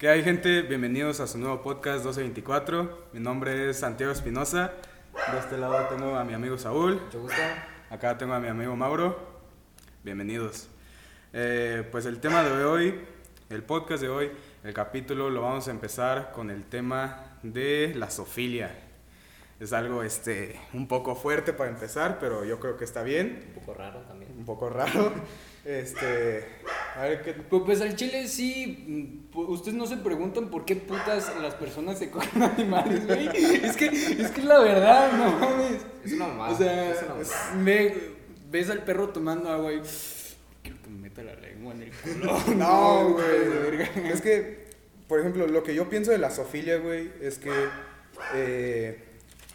¿Qué hay gente? Bienvenidos a su nuevo podcast 1224. Mi nombre es Santiago Espinosa. De este lado tengo a mi amigo Saúl. Mucho gusto. Acá tengo a mi amigo Mauro. Bienvenidos. Eh, pues el tema de hoy, el podcast de hoy, el capítulo lo vamos a empezar con el tema de la sofilia. Es algo este, un poco fuerte para empezar, pero yo creo que está bien. Un poco raro también. Un poco raro. Este, a ver qué... Pues, pues al chile sí, mm, pu- ustedes no se preguntan por qué putas las personas se cogen animales, güey. Es que, es que es la verdad, no mames. Es una mamada. O sea, es una mamada. ves al perro tomando agua y quiero que me meta la lengua en el culo. No, pues, güey. Es que, por ejemplo, lo que yo pienso de la sofilia, güey, es que eh,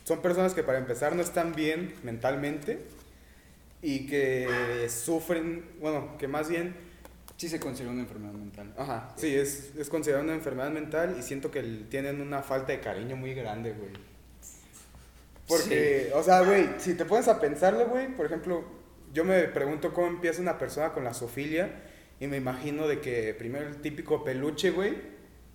son personas que para empezar no están bien mentalmente y que sufren, bueno, que más bien, Sí se considera una enfermedad mental. ajá, sí, es, es considerada una enfermedad mental y siento que tienen una falta de cariño muy grande, güey. Porque, o sea, güey, si te pones a pensarlo, güey, por ejemplo, yo me pregunto cómo empieza una persona con la sofilia y me imagino de que primero el típico peluche, güey,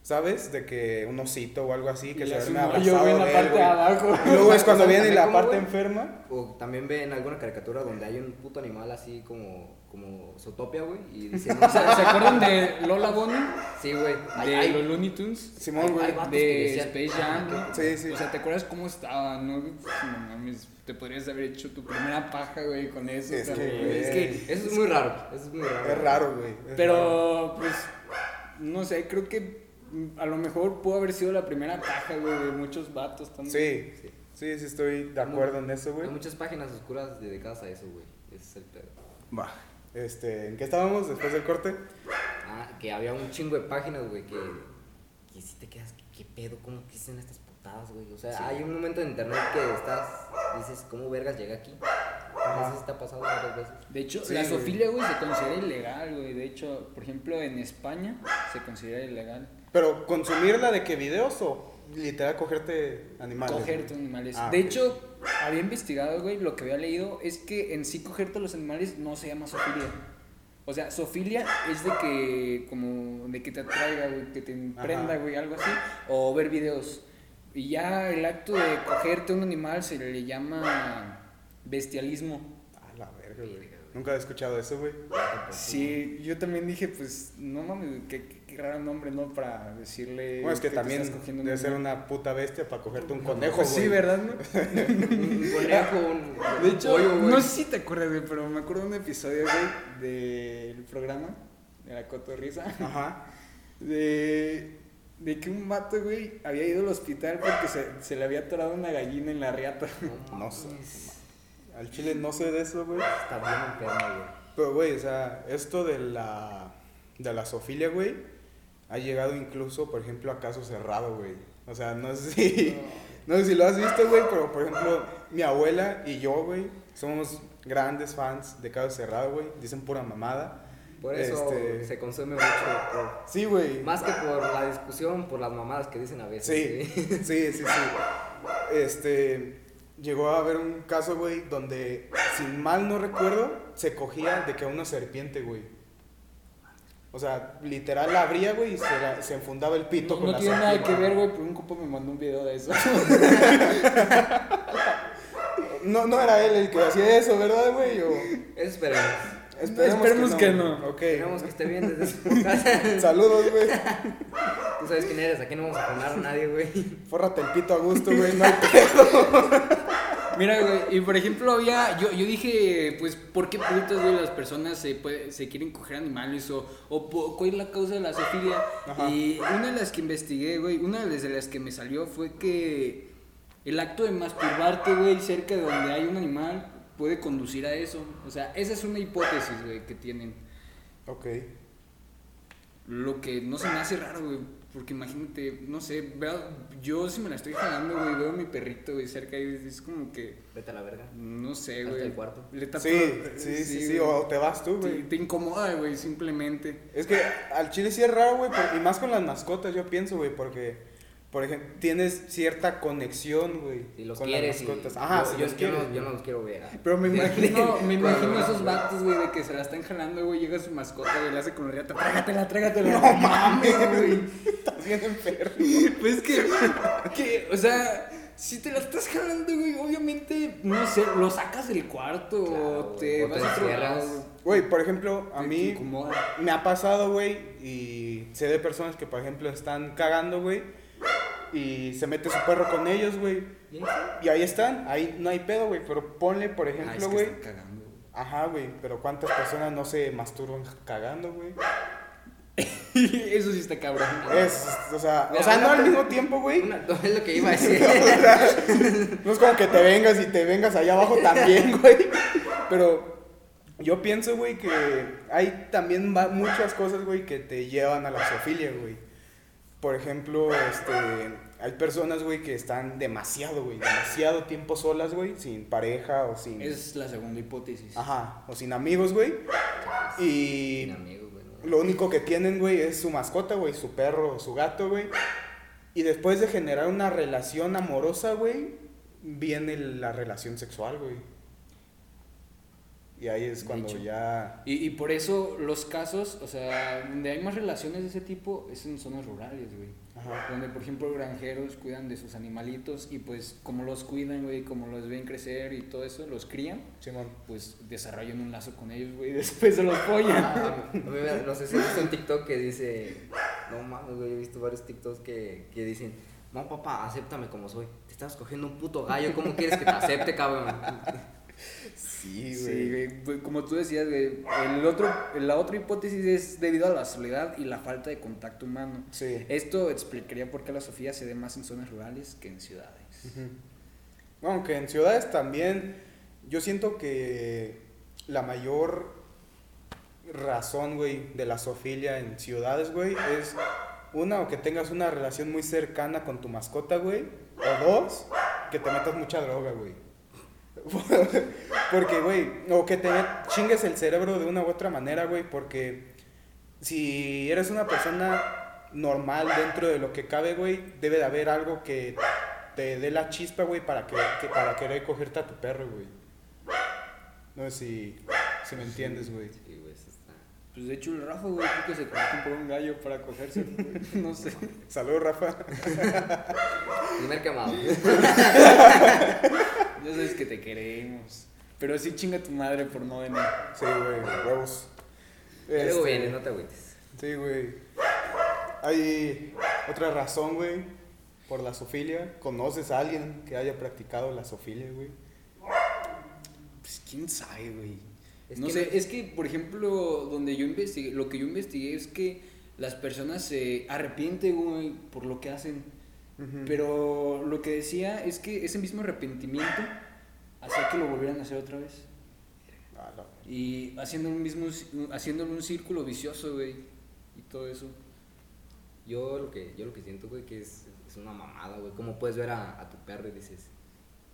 ¿sabes? De que un osito o algo así, que Y se hoyo, abrazado en la de él, parte de abajo. Y luego es cuando O sea, viene la parte enferma. O también ven alguna caricatura donde hay un puto animal así como, como Zootopia, güey. Y dicen, ¿Se, ¿Se acuerdan de Lola Bonnie? sí, güey. De hay- los Looney Tunes. Simón, güey. de decían, Space Jam, "Ah, ¿no? Sí, sí. O sea, ¿te acuerdas cómo estaba, no? No mames, te podrías haber hecho tu primera paja, güey, con eso. Es o sea, que, es que, Eso es muy raro. Eso es muy raro. Es raro, güey. es raro. pero, pues, no sé, creo que a lo mejor pudo haber sido la primera paja, güey, de muchos vatos también. Sí, Sí. sí, sí estoy de acuerdo en eso, güey. Hay muchas páginas oscuras dedicadas a eso, güey. Ese es el pedo. Va. Este, ¿en qué estábamos después del corte? Ah, que había un chingo de páginas, güey, que, que si te quedas, ¿qué pedo? ¿Cómo existen estas putadas, güey? O sea, Sí. hay un momento en internet que estás, dices, ¿cómo vergas llega aquí? Te ha pasado varias veces. De hecho, Sí, la güey. zoofilia, güey, se considera ilegal, güey. De hecho, por ejemplo, en España se considera ilegal Pero consumirla de qué videos o literal cogerte animales. cogerte güey? animales. Ah, de hecho, había investigado, güey, lo que había leído es que en sí cogerte los animales no se llama zoofilia. O sea, zoofilia es de que, como, de que te atraiga, güey, que te emprenda, Ajá. güey, algo así, o ver videos. Y ya el acto de cogerte un animal se le llama bestialismo. A la verga, güey. Nunca he escuchado eso, güey. Sí, yo también dije, pues, no mames, qué, qué- raro nombre, ¿no? Para decirle. Bueno, es que también estás cogiendo un debe ser una puta bestia para cogerte un conejo, Pues sí, güey. ¿verdad? no? Un conejo, un, De hecho, pollo, no sé si te acuerdas, güey, pero me acuerdo de un episodio, güey, del programa, de la cotorriza, Ajá. de, de que un vato, güey, había ido al hospital porque se, se le había atorado una gallina en la riata. No, No sé. Al chile no sé de eso, güey. Está bien enfermo, güey. Pero, güey, o sea, esto de la, de la sofilia, güey, ha llegado incluso, por ejemplo, a caso cerrado, güey. O sea, no sé si, no sé si lo has visto, güey, pero, por ejemplo, mi abuela y yo, güey, somos grandes fans de caso cerrado, güey. Dicen pura mamada. Por eso Este- se consume mucho. por- Sí, güey. más que por la discusión, por las mamadas que dicen a veces. Sí, güey. sí, sí, sí. Este, llegó a haber un caso, güey, donde, si mal no recuerdo, se cogía de que a una serpiente, güey. O sea, literal la abría, güey, y se, la- se enfundaba el pito No, con no la tiene nada que ver, güey, pero un compa me mandó un video de eso. No, no era él el que hacía eso, ¿verdad, güey? O- Eso esperemos. Esperemos que no. Ok. Esperemos que esté bien desde su casa. Saludos, güey. Tú sabes quién eres, aquí no vamos a poner a nadie, güey. Fórrate el pito a gusto, güey. No hay pedo. Mira, güey, y por ejemplo, había, yo, yo dije, pues, ¿por qué putas, güey, las personas se, puede- se quieren coger animales o, cuál es la causa de la zoofilia? Ajá. Y una de las que investigué, güey, una de las que me salió fue que el acto de masturbarte, güey, cerca de donde hay un animal puede conducir a eso. O sea, esa es una hipótesis, güey, que tienen. Ok. Lo que no se me hace raro, güey. Porque imagínate, no sé, veo- yo si me la estoy jalando, güey, veo a mi perrito, güey, cerca y es como que, Vete a la verga. no sé, Hasta güey. el cuarto. Le tapo- Sí, sí, sí, sí. güey. O te vas tú, Te, güey. te incomoda, güey, simplemente. Es que al chile sí es raro, güey, y más con las mascotas, yo pienso, güey, porque, por ejemplo, tienes cierta conexión, güey, Si los con quieres. las y- mascotas. Ajá, yo, si yo, los no, yo no los quiero ver. Pero me imagino, me imagino esos vatos, güey, de que se la están jalando, güey, llega su mascota, güey, le hace con la riata, trágatela, trágatela. No mames, güey. bien enfermo. Pues que, que, o sea, si te la estás jalando, güey, obviamente, no sé, lo sacas del cuarto Claro, o te o te vas a Güey, por ejemplo, a mí me ha pasado, güey, y sé de personas que, por ejemplo, están cagando, güey, y se mete su perro con ellos, güey. ¿Y ahí están, ahí no hay pedo, güey, pero ponle, por Ah, ejemplo, güey. güey. Ajá, güey, pero ¿cuántas personas no se masturban cagando, güey? Eso sí está cabrón. Es, o sea, o sea, no al mismo tiempo, güey. Es lo que iba a decir. No es como que te vengas y te vengas allá abajo también, güey. Pero yo pienso, güey, que hay también muchas cosas, güey, que te llevan a la zoofilia, güey. Por ejemplo, este, hay personas, güey, que están demasiado, güey, demasiado tiempo solas, güey, sin pareja o sin... Es la segunda hipótesis. Ajá, o sin amigos, güey. Y Sin amigos, güey. lo único que tienen, güey, es su mascota, güey, su perro o su gato, güey. Y después de generar una relación amorosa, güey, viene la relación sexual, güey. Y ahí es cuando ya... Y, y por eso los casos, o sea, donde hay más relaciones de ese tipo es en zonas rurales, güey. Ajá. Donde, por ejemplo, granjeros cuidan de sus animalitos y pues como los cuidan, güey, como los ven crecer y todo eso, los crían, Simón. pues desarrollan un lazo con ellos, güey, y después se los follan. Ah, a mí me- no sé si has visto un TikTok que dice, no mames, güey, he visto varios TikToks que, que dicen, no papá, acéptame como soy. Te estás cogiendo un puto gallo, ¿cómo quieres que te acepte, cabrón? Sí, Sí, güey. güey, pues, como tú decías, güey, el otro, la otra hipótesis es debido a la soledad y la falta de contacto humano. Sí. Esto explicaría por qué la Sofía se ve más en zonas rurales que en ciudades. Ujú. Bueno, aunque en ciudades también, yo siento que la mayor razón, güey, de la zoofilia en ciudades, güey, es una, o que tengas una relación muy cercana con tu mascota, güey, o dos, que te metas mucha droga, güey. porque, güey, o que te chingues el cerebro de una u otra manera, güey, porque si eres una persona normal dentro de lo que cabe, güey, debe de haber algo que te dé la chispa, güey, para, que, que- para querer cogerte a tu perro, güey. No sé si, si me entiendes, güey. Sí, güey, eso está. Pues de hecho el Rafa, güey, creo que se por un gallo para cogerse, güey. no sé. Saludos, Rafa. Primer quemado. Ya sabes que te queremos. Pero sí chinga tu madre por no venir. Sí, güey, huevos. Luego Este, viene, no te agüites. Sí, güey. Hay otra razón, güey, por la zoofilia. ¿Conoces a alguien que haya practicado la zoofilia, güey? Pues quién sabe, güey. No que sé, no- es que, por ejemplo, donde yo investigué, lo que yo investigué es que las personas se arrepienten, güey, por lo que hacen. Pero lo que decía es que ese mismo arrepentimiento hacía que lo volvieran a hacer otra vez. Ah, no. Y haciendo un mismo, haciendo un círculo vicioso, güey. Y todo eso. Yo lo que, yo lo que siento, güey, que es, es una mamada, güey. ¿Cómo puedes ver a, a tu perro y dices,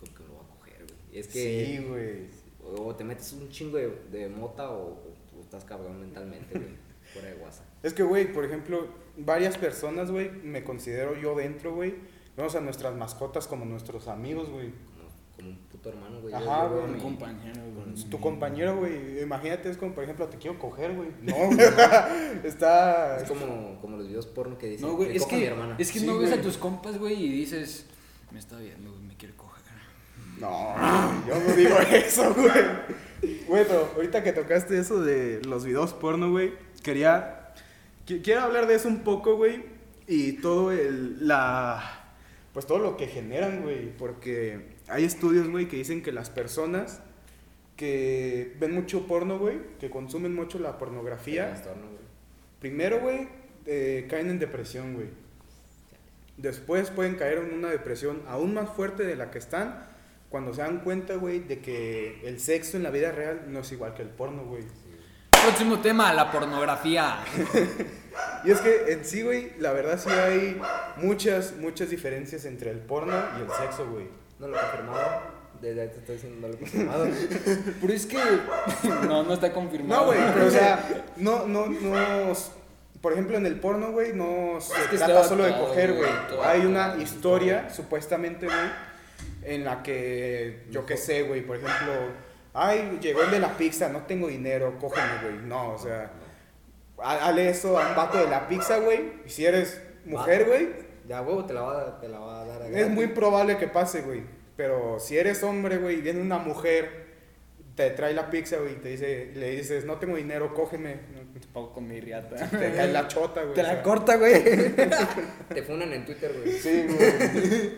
¿con que me lo voy a coger, güey? Es que Sí, güey. o te metes un chingo de, de mota o, o estás cabrón mentalmente, güey. Fuera de WhatsApp. Es que, güey, por ejemplo, varias personas, güey, me considero yo dentro, güey. Vemos a nuestras mascotas como nuestros amigos, güey. Como, como un puto hermano, güey. Ajá, güey. Un mi- compañero, güey. Tu compañero, güey, imagínate, es como, por ejemplo, te quiero coger, güey. No, está... Es como, como los videos porno que dicen, No, güey, "Me es a mi que, hermana. es que Sí, no ves a tus compas, güey, y dices, me está viendo, güey, me quiere coger. No, yo no digo eso, güey. Güey, pero ahorita que tocaste eso de los videos porno, güey, quería... qui- Quiero hablar de eso un poco, güey, y todo el... la... Pues todo lo que generan, güey, porque hay estudios, güey, que dicen que las personas que ven mucho porno, güey, que consumen mucho la pornografía, Trastorno, güey. primero, güey, eh, caen en depresión, güey. Después pueden caer en una depresión aún más fuerte de la que están cuando se dan cuenta, güey, de que el sexo en la vida real no es igual que el porno, güey. Próximo tema, la pornografía. Y es que en sí, güey, la verdad sí hay muchas, muchas diferencias entre el porno y el sexo, güey. No lo he confirmado. Desde ahí te estoy diciendo no lo he confirmado. Pero es que, no, no está confirmado. No, güey, pero o sea, no, no, no. Por ejemplo, en el porno, güey, no se Es que trata solo de coger, güey, todo Hay una historia, supuestamente, güey, en la que, yo qué sé, güey, por ejemplo, ay, llegó el de la pizza, no tengo dinero, cógeme, güey. No, o sea, ha- hazle eso a un vato de la pizza, güey, y si eres mujer, güey, Ya, huevo, te la va a, te la va a dar a es gratis. muy probable que pase, güey. Pero si eres hombre, güey, y viene una mujer, te trae la pizza, güey, y te dice, le dices, no tengo dinero, cógeme. Te pago con mi riata. Te cae la chota, güey. Te o la sea. corta, güey. Te funan en Twitter, güey. Sí, güey.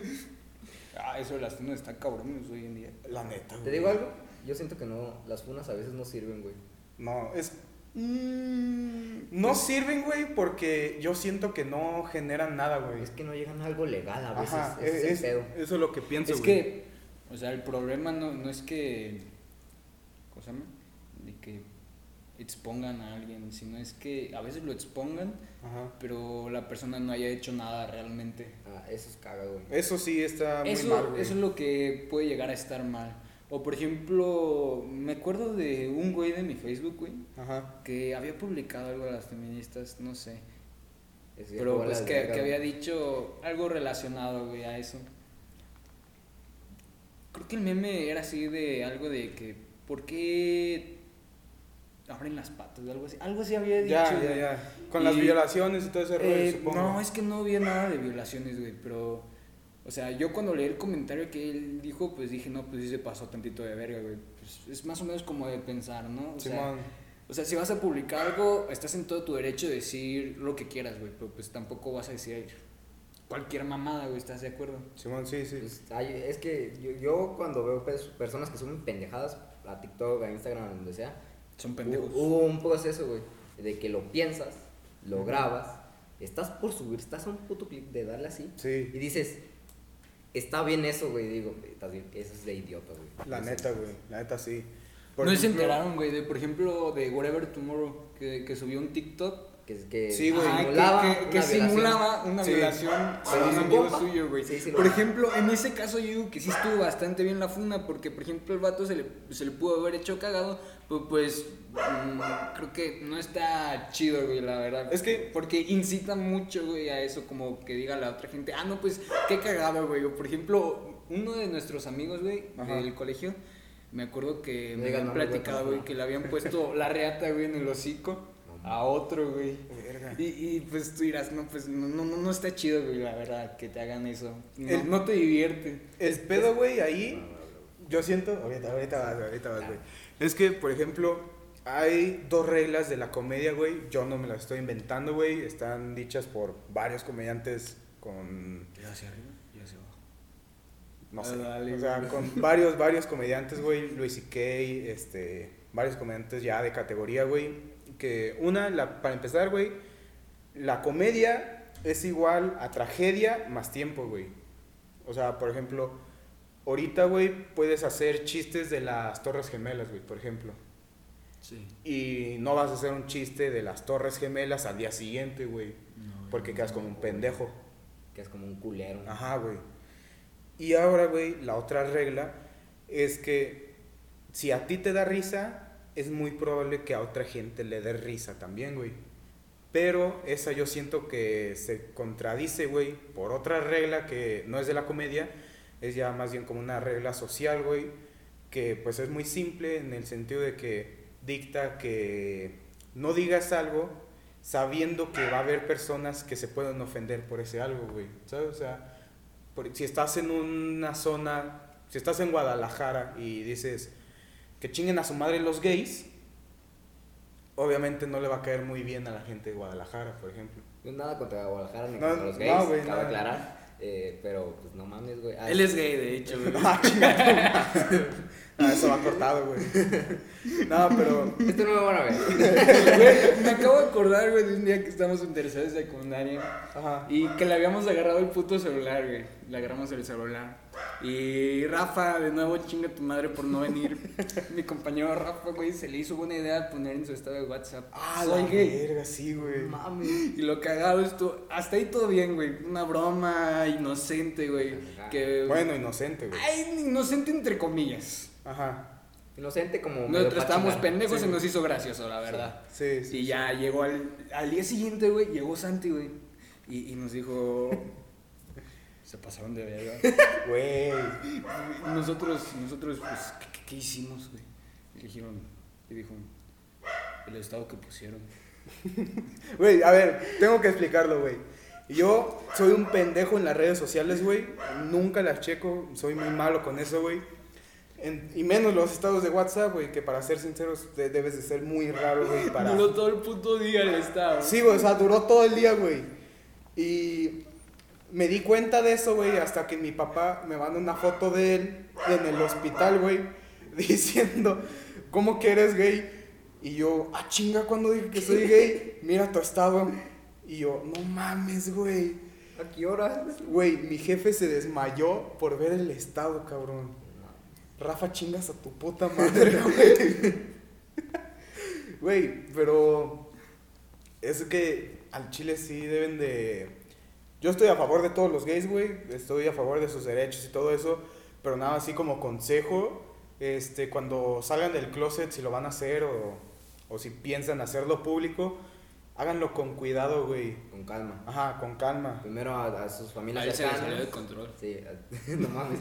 ah, eso de las funas está cabrones hoy en día. La neta, güey. ¿Te digo algo? Yo siento que no, las funas a veces no sirven, güey. No, es. No sirven, güey, porque yo siento que no generan nada, güey. Es que no llegan a algo legal a veces. Ajá, ese es, es- el pedo. eso es lo que pienso, Es güey. que, o sea, el problema no, no es que, ¿cómo se llama? De que expongan a alguien, sino es que a veces lo expongan, Ajá. pero la persona no haya hecho nada realmente. Ah, eso es caga, güey. Eso sí está muy Eso, mal, güey. eso es lo que puede llegar a estar mal. O por ejemplo, me acuerdo de un güey de mi Facebook, güey, Ajá. que había publicado algo de las feministas, no sé. Es Pero igual pues que, que había dicho algo relacionado, güey, a eso. Creo que el meme era así de algo de que, ¿por qué abren las patas? Algo así, algo así había dicho. Ya, ya, ya. Con las violaciones y todo ese rollo, Eh, supongo. no, es que no había nada de violaciones, güey, pero... O sea, yo cuando leí el comentario que él dijo, pues dije, no, pues sí se pasó tantito de verga, güey. Pues es más o menos como de pensar, ¿no? O sea, Simón. o sea, si vas a publicar algo, estás en todo tu derecho de decir lo que quieras, güey, pero pues tampoco vas a decir cualquier mamada, güey, ¿estás de acuerdo? Simón, sí, sí. Pues, hay- es que yo, yo cuando veo pers- personas que suben pendejadas a TikTok, a Instagram, a donde sea, Son pendejos. hu- hubo un proceso, güey, de que lo piensas, lo grabas, estás por subir, estás a un puto clic de darle así, y Sí, dices, está bien eso, güey, digo, eso es de idiota, güey. la neta, güey. La neta, sí. Por no se ejemplo- enteraron, güey, de, por ejemplo, de Whatever Tomorrow, que, que subió un TikTok. Que, que Sí, güey. Simulaba que, que- que una violación. simulaba una Sí. violación a un amigo suyo, güey. Sí, sí, por lo- ejemplo, en ese caso yo digo que sí estuvo bastante bien la funa, porque, por ejemplo, el vato se le, se le pudo haber hecho cagado, pues, mm, creo que no está chido, güey, la verdad. Es que- Porque incita mucho, güey, a eso, como que diga la otra gente, ah, no, pues, qué cagado, güey. O, por ejemplo, uno de nuestros amigos, güey, Ajá. del colegio, me acuerdo que me habían platicado, güey, no. que le habían puesto la reata, güey, en el hocico a otro, güey. Y, y, pues tú dirás, no, pues no, no, no, no está chido, güey, la verdad, que te hagan eso. No, El- no te divierte. El pedo, güey, ahí, yo siento, ahorita, ahorita vas, ahorita vas, güey. Es que, por ejemplo, hay dos reglas de la comedia, güey. Yo no me las estoy inventando, güey. Están dichas por varios comediantes con, hacia arriba y hacia abajo. no Ah, sé, dale, o sea, con varios, varios comediantes, güey. Luis C.K., este, varios comediantes ya de categoría, güey. Que una, la, para empezar, güey, la comedia es igual a tragedia más tiempo, güey. O sea, por ejemplo, ahorita, güey, puedes hacer chistes de las Torres Gemelas, güey, por ejemplo. Sí. Y no vas a hacer un chiste de las Torres Gemelas al día siguiente, güey. Porque quedas como un pendejo. Que es como un culero. Ajá, güey. Y ahora, güey, la otra regla es que si a ti te da risa, es muy probable que a otra gente le dé risa también, güey. Pero esa yo siento que se contradice, güey, por otra regla que no es de la comedia, es ya más bien como una regla social, güey, que pues es muy simple en el sentido de que dicta que no digas algo sabiendo que va a haber personas que se pueden ofender por ese algo, güey. ¿Sabes? O sea, por- si estás en una zona, si estás en Guadalajara y dices que chinguen a su madre los gays, obviamente no le va a caer muy bien a la gente de Guadalajara, por ejemplo. No nada contra Guadalajara ni No, contra los no, gays, güey, cabe nada. aclarar. Eh, pero pues no mames, güey. Ah, Él es gay, de hecho, güey. Ah, eso va cortado, güey. No, pero Esto no me van a ver. Güey, me acabo de acordar, güey, de un día que estábamos en tercera de secundaria ajá. y que le habíamos agarrado el puto celular, güey. Le agarramos el celular. Y Rafa, de nuevo, chinga tu madre por no venir. Mi compañero Rafa, güey, se le hizo buena idea poner en su estado de WhatsApp. Ah, soy la gay. verga, sí, güey. Mames. Y lo cagado esto, hasta ahí todo bien, güey. Una broma inocente, güey. Que, Bueno, inocente, güey. Ay, inocente entre comillas. Ajá. Inocente como. Nosotros estábamos pendejos Sí. y nos hizo gracioso, la verdad. Sí, sí. Y ya llegó al, al día siguiente, güey, llegó Santi, güey. Y, y nos dijo. Se pasaron de verga. Güey. Y nosotros, nosotros, pues, ¿qué, qué- hicimos, güey? Y dijeron, y dijo, el estado que pusieron. Güey, a ver, tengo que explicarlo, güey. Y yo soy un pendejo en las redes sociales, güey. Nunca las checo. Soy muy malo con eso, güey. En- y menos los estados de WhatsApp, güey, que para ser sinceros de- debes de ser muy raro, güey, para... Duró todo el puto día el estado. Sí, güey, o sea, duró todo el día, güey. Y me di cuenta de eso, güey, hasta que mi papá me manda una foto de él en el hospital, güey, diciendo, ¿cómo que eres gay? Y yo, ah, chinga, cuando dije que soy gay? Mira tu estado. Y yo, no mames, güey. ¿A qué hora? Güey, mi jefe se desmayó por ver el estado, cabrón. Rafa, chingas a tu puta madre, güey. Güey, pero es que al chile sí deben de... Yo estoy a favor de todos los gays, güey. Estoy a favor de sus derechos y todo eso. Pero nada, así como consejo, este, cuando salgan del closet, si lo van a hacer o, o si piensan hacerlo público, háganlo con cuidado, güey. Con calma. Ajá, con calma. Primero a, a sus familias Ahí se cercanas. salió de control. Sí, a- no mames.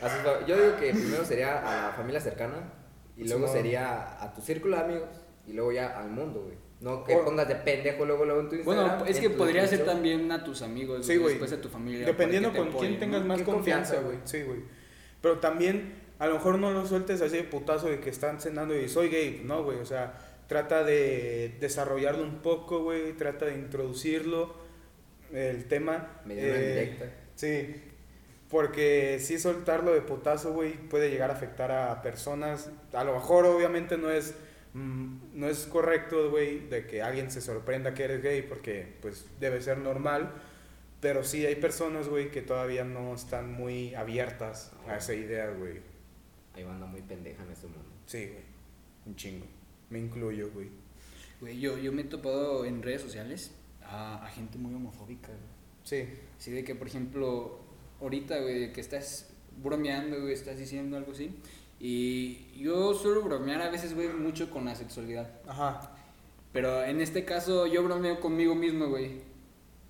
A sus yo digo que primero sería a la familia cercana y luego Simón. sería a tu círculo de amigos y luego ya al mundo, güey. No que O- pongas de pendejo luego, luego en tu Instagram. Bueno, es que podría ser también a tus amigos, Sí, güey. después a tu familia. Dependiendo con te quién tengas ¿no? más confianza, güey. Sí, güey. Pero también, a lo mejor no lo sueltes así de putazo de que están cenando y soy gay. No, güey. O sea, trata de desarrollarlo un poco, güey. Trata de introducirlo, el tema. Me dio una Eh, directa. Sí. Porque sí soltarlo de putazo, güey, puede llegar a afectar a personas. A lo mejor, obviamente, no es, mm, no es correcto, güey, de que alguien se sorprenda que eres gay, porque, pues, debe ser normal. Pero sí hay personas, güey, que todavía no están muy abiertas a esa idea, güey. Hay banda muy pendeja en este mundo. Sí, güey. Un chingo. Me incluyo, güey. Güey, yo, yo me he topado en redes sociales a, a gente muy homofóbica, güey. Sí. Así de que, por ejemplo, ahorita, güey, que estás bromeando, güey, estás diciendo algo así. Y yo suelo bromear a veces, güey, mucho con la sexualidad. Ajá. Pero en este caso, yo bromeo conmigo mismo, güey.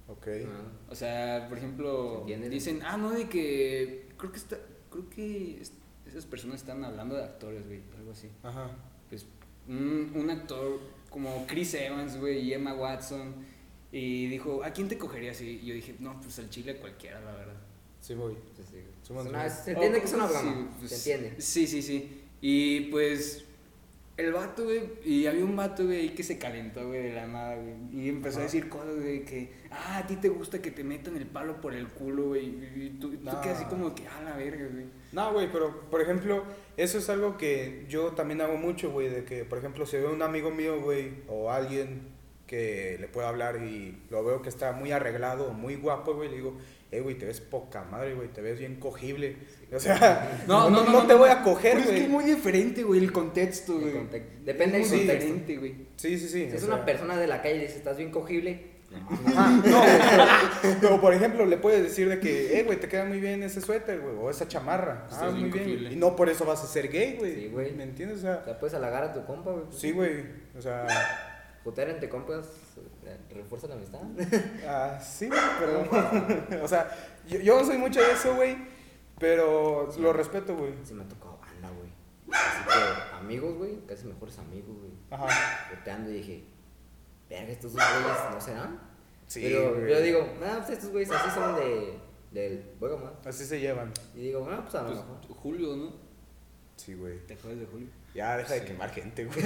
Ok. Ah, O sea, por ejemplo, dicen, ah, no, de que creo que está, creo que es- esas personas están hablando de actores, güey, algo así. Ajá. Pues un, un actor como Chris Evans, güey, y Emma Watson, y dijo, ¿a quién te cogerías? Y yo dije, no, pues al chile cualquiera, la verdad. Sí, voy. sí, sí. Somos Es una- muy- se entiende que es una Sí, broma. pues, se entiende. Sí, sí, sí. Y pues el vato, güey, y había un vato, güey, ahí que se calentó, güey, de la nada, güey. Y empezó a decir cosas, güey, que, ah, a ti te gusta que te metan el palo por el culo, güey. Y tú, tú quedas así como que, ah, la verga, güey. No, güey, pero por ejemplo, eso es algo que yo también hago mucho, güey, de que, por ejemplo, si veo un amigo mío, güey, o alguien que le puedo hablar y lo veo que está muy arreglado muy guapo, güey, le digo, eh, güey, te ves poca madre, güey, te ves bien cogible. O sea, no, no, no, te voy a coger, Pero Es que güey. es muy diferente, güey, el contexto, güey. Depende del contexto. güey. Sí, sí, sí. Si es una persona de la calle y dice, estás bien cogible. no no, güey, pero, pero, por ejemplo, le puedes decir de que, eh, güey, te queda muy bien ese suéter, güey, o esa chamarra. Estás Ah, bien muy bien. cogible. Y no por eso vas a ser gay, güey. Sí, güey. ¿Me entiendes? O sea, puedes halagar a tu compa, güey. sí, güey. O sea, Putear entre compas refuerza la amistad. Ah, sí, güey, pero. o sea, yo, yo no soy mucho de eso, güey. Pero lo respeto, güey. Sí me ha tocado banda, güey. Así que amigos, güey, casi mejores amigos, güey. Ajá. Y dije, verga, estos dos güeyes no serán. Sí, Pero güey. yo digo, ah, pues estos güeyes así son de, del juego más. Así se llevan. Y digo, ah, pues a lo Pues, mejor. Julio, ¿no? Sí, güey. ¿Te acuerdas de Julio? Ya, deja de quemar gente, güey.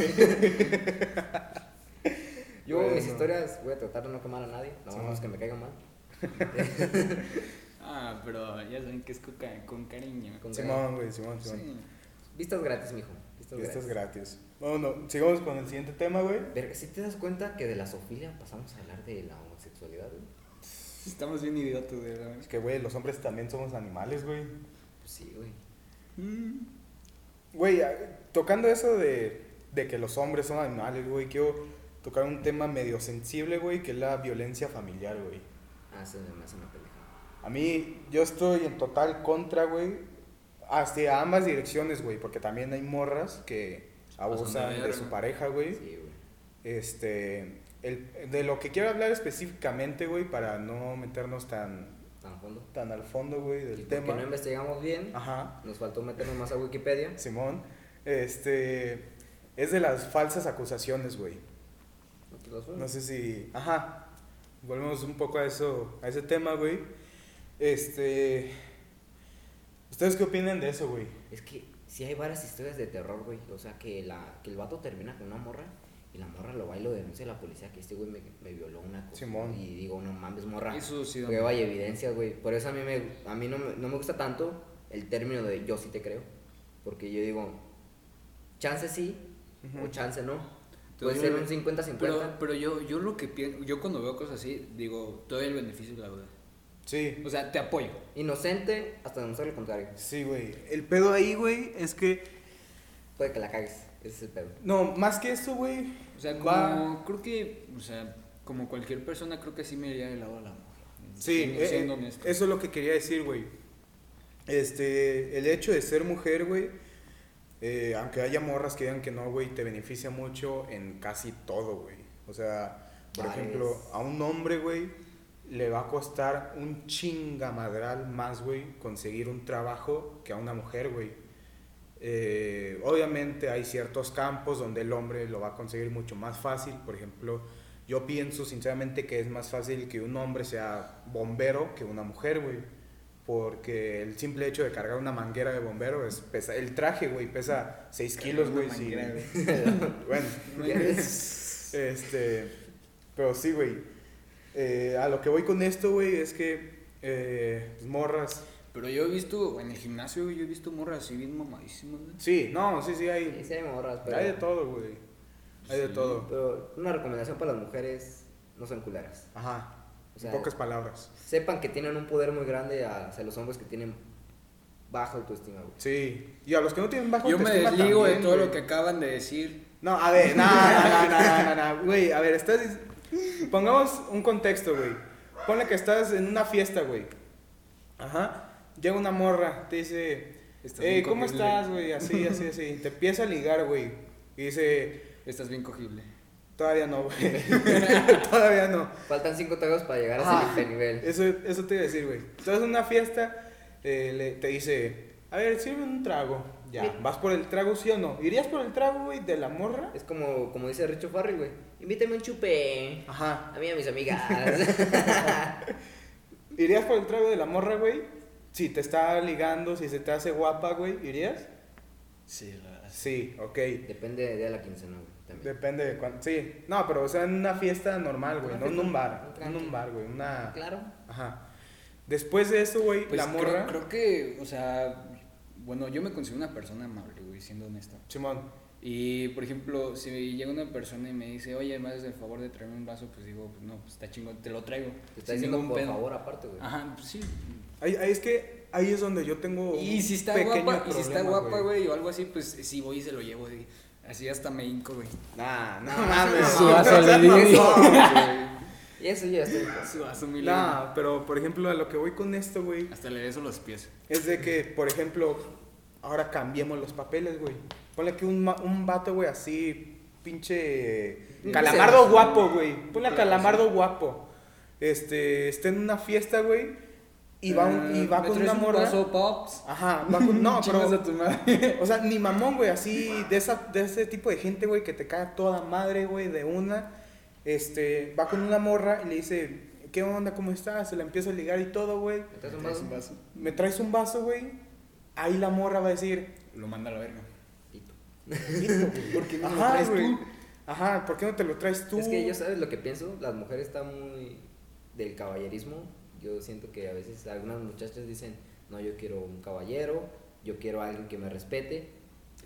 Yo Bueno. mis historias voy a tratar de no quemar a nadie, no Sí. vamos que me caigan mal. Ah, pero ya saben que es con, con cariño. Con Simón, güey, Simón, Simón. Sí. Vistas gratis, mijo. Vistas es gratis. gratis. Bueno, sigamos con el siguiente tema, güey. Verga, si te das cuenta que de la zoofilia pasamos a hablar de la homosexualidad, güey. Estamos bien idiotas, de verdad. Es que, güey, los hombres también somos animales, güey. Pues sí, güey. Mm. Güey, ah, tocando eso de, de que los hombres son animales, güey, quiero tocar un tema medio sensible, güey, que es la violencia familiar, güey. Ah, se me hace una pendeja. A mí, yo estoy en total contra, güey, hacia ambas direcciones, güey, porque también hay morras que abusan de, su pareja, güey. Sí, güey. Este, el, de lo que quiero hablar específicamente, güey, para no meternos tan, Tan fondo. tan al fondo, güey, Y del porque tema. no investigamos bien, Ajá, nos faltó meternos más a Wikipedia. Simón, este, es de las falsas acusaciones, güey. ¿No sé si, ajá, volvemos un poco a eso, a ese tema, güey. Este. ¿Ustedes qué opinan de eso, güey? Es que sí hay varias historias de terror, güey. O sea, que, la, que el vato termina con una morra y la morra lo va y lo denuncia a la policía que este güey me, me violó una cosa. Simón. Y digo, no mames, morra. Eso sí, da Prueba y evidencia, güey. Por eso a mí, me, a mí no, me, no me gusta tanto el término de yo sí te creo. Porque yo digo, chance sí o chance no. Puede ser un 50-50. Pero, pero yo, yo lo que pienso, yo cuando veo cosas así, digo, todo el beneficio de la duda. Sí. O sea, te apoyo. Inocente hasta demostrar lo contrario. Sí, güey. El pedo ahí, güey, es que. Puede que la cagues. Ese es el pedo. No, más que eso, güey. O sea, como, Va- creo que, o sea, como cualquier persona, creo que sí me iría del lado de la mujer. Sí, Siendo- eh, siendo eh, eso es lo que quería decir, güey. Este, el hecho de ser mujer, güey, eh, aunque haya morras que digan que no, güey, te beneficia mucho en casi todo, güey. O sea, por ejemplo, a un hombre, güey, le va a costar un chingamadral más, güey, conseguir un trabajo que a una mujer, güey. Eh, obviamente hay ciertos campos donde el hombre lo va a conseguir mucho más fácil. Por ejemplo, yo pienso sinceramente que es más fácil que un hombre sea bombero que una mujer, güey. Porque el simple hecho de cargar una manguera de bombero es pesa. El traje, güey, pesa 6 kilos, güey. Sí. bueno, este. Pero sí, güey. Eh, a lo que voy con esto, güey, es que eh, pues, morras. Pero yo he visto, en el gimnasio, güey, yo he visto morras así bien mamadísimas, güey. Sí, no, sí, sí, Sí, hay. sí hay morras, pero, Hay de todo, güey. Hay de Sí. todo. pero una recomendación para las mujeres, no sean culeras. Ajá. O sea, en pocas palabras. Sepan que tienen un poder muy grande hacia los hombres que tienen baja autoestima, güey. Sí. Y a los que no tienen bajo Yo me autoestima desligo de todo güey. lo que acaban de decir. No, a ver, no, no, no, no, no, no, güey, a ver, estás... Pongamos un contexto, güey. Ponle que estás en una fiesta, güey. Ajá. Llega una morra, te dice, Estás hey, ¿cómo cogible". estás, güey? Así, así, así. Te empieza a ligar, güey. Y dice, Estás bien cogible. Todavía no, güey. todavía no. Faltan cinco tragos para llegar a ese nivel. Eso, eso te iba a decir, güey. Estás en una fiesta, eh, le- te dice, a ver, sirve un trago. Ya, Sí. ¿vas por el trago, sí o no? ¿Irías por el trago, güey, de la morra? Es como, como dice Richo Farrell, güey. Invítame un chupe. Ajá. A mí y a mis amigas. ¿Irías por el trago de la morra, güey? Si te está ligando, si se te hace guapa, güey, ¿irías? Sí, la verdad. Sí, ok. Depende de la quincena, güey. También. Depende de cuánto. Sí, no, pero o sea, en una fiesta normal, güey, no en un bar. No en un bar, güey, una. Claro. Ajá. Después de eso, güey, Pues la morra. Creo, que, o sea, bueno, yo me considero una persona amable, güey, siendo honesto. Simón. Y, por ejemplo, si llega una persona y me dice, oye, me haces el favor de traerme un vaso, pues digo, pues no, pues está chingón, te lo traigo. Te está diciendo por pedo. favor aparte, güey. Ajá, pues sí. Ahí, ahí es que ahí es donde yo tengo. Y un si está pequeño guapa, y si está guapa, güey, o algo así, pues sí voy y se lo llevo, güey. Así hasta me hinco, güey. Nah, no No, mames. Su no, vaso no, le di. Y eso ya estoy. Su vaso, mi Nah, pero por ejemplo, a lo que voy con esto, güey, Hasta le beso los pies. es de que, por ejemplo, ahora cambiemos los papeles, güey. Ponle que un, ma- un vato, güey, así, pinche. Calamardo guapo, güey. Ponle a calamardo guapo. Este, está en una fiesta, güey. Y va, un- y va ¿Me con traes una un morra. vaso, Pops? Ajá, va con. No, pero. a tu madre. O sea, ni mamón, güey, así, de, esa, de ese tipo de gente, güey, que te cae toda madre, güey, de una. Este, va con una morra y le dice, ¿qué onda? ¿Cómo estás? Se la empieza a ligar y todo, güey. ¿Me traes un ¿Me traes un vaso? ¿Me traes un vaso, güey? Ahí la morra va a decir, Lo manda a la verga. Pito. ¿Por qué no lo Ajá, traes güey. tú? Ajá, ¿por qué no te lo traes tú? Es que yo sabes lo que pienso, las mujeres están muy del caballerismo. Yo siento que a veces algunas muchachas dicen, no, yo quiero un caballero, yo quiero a alguien que me respete.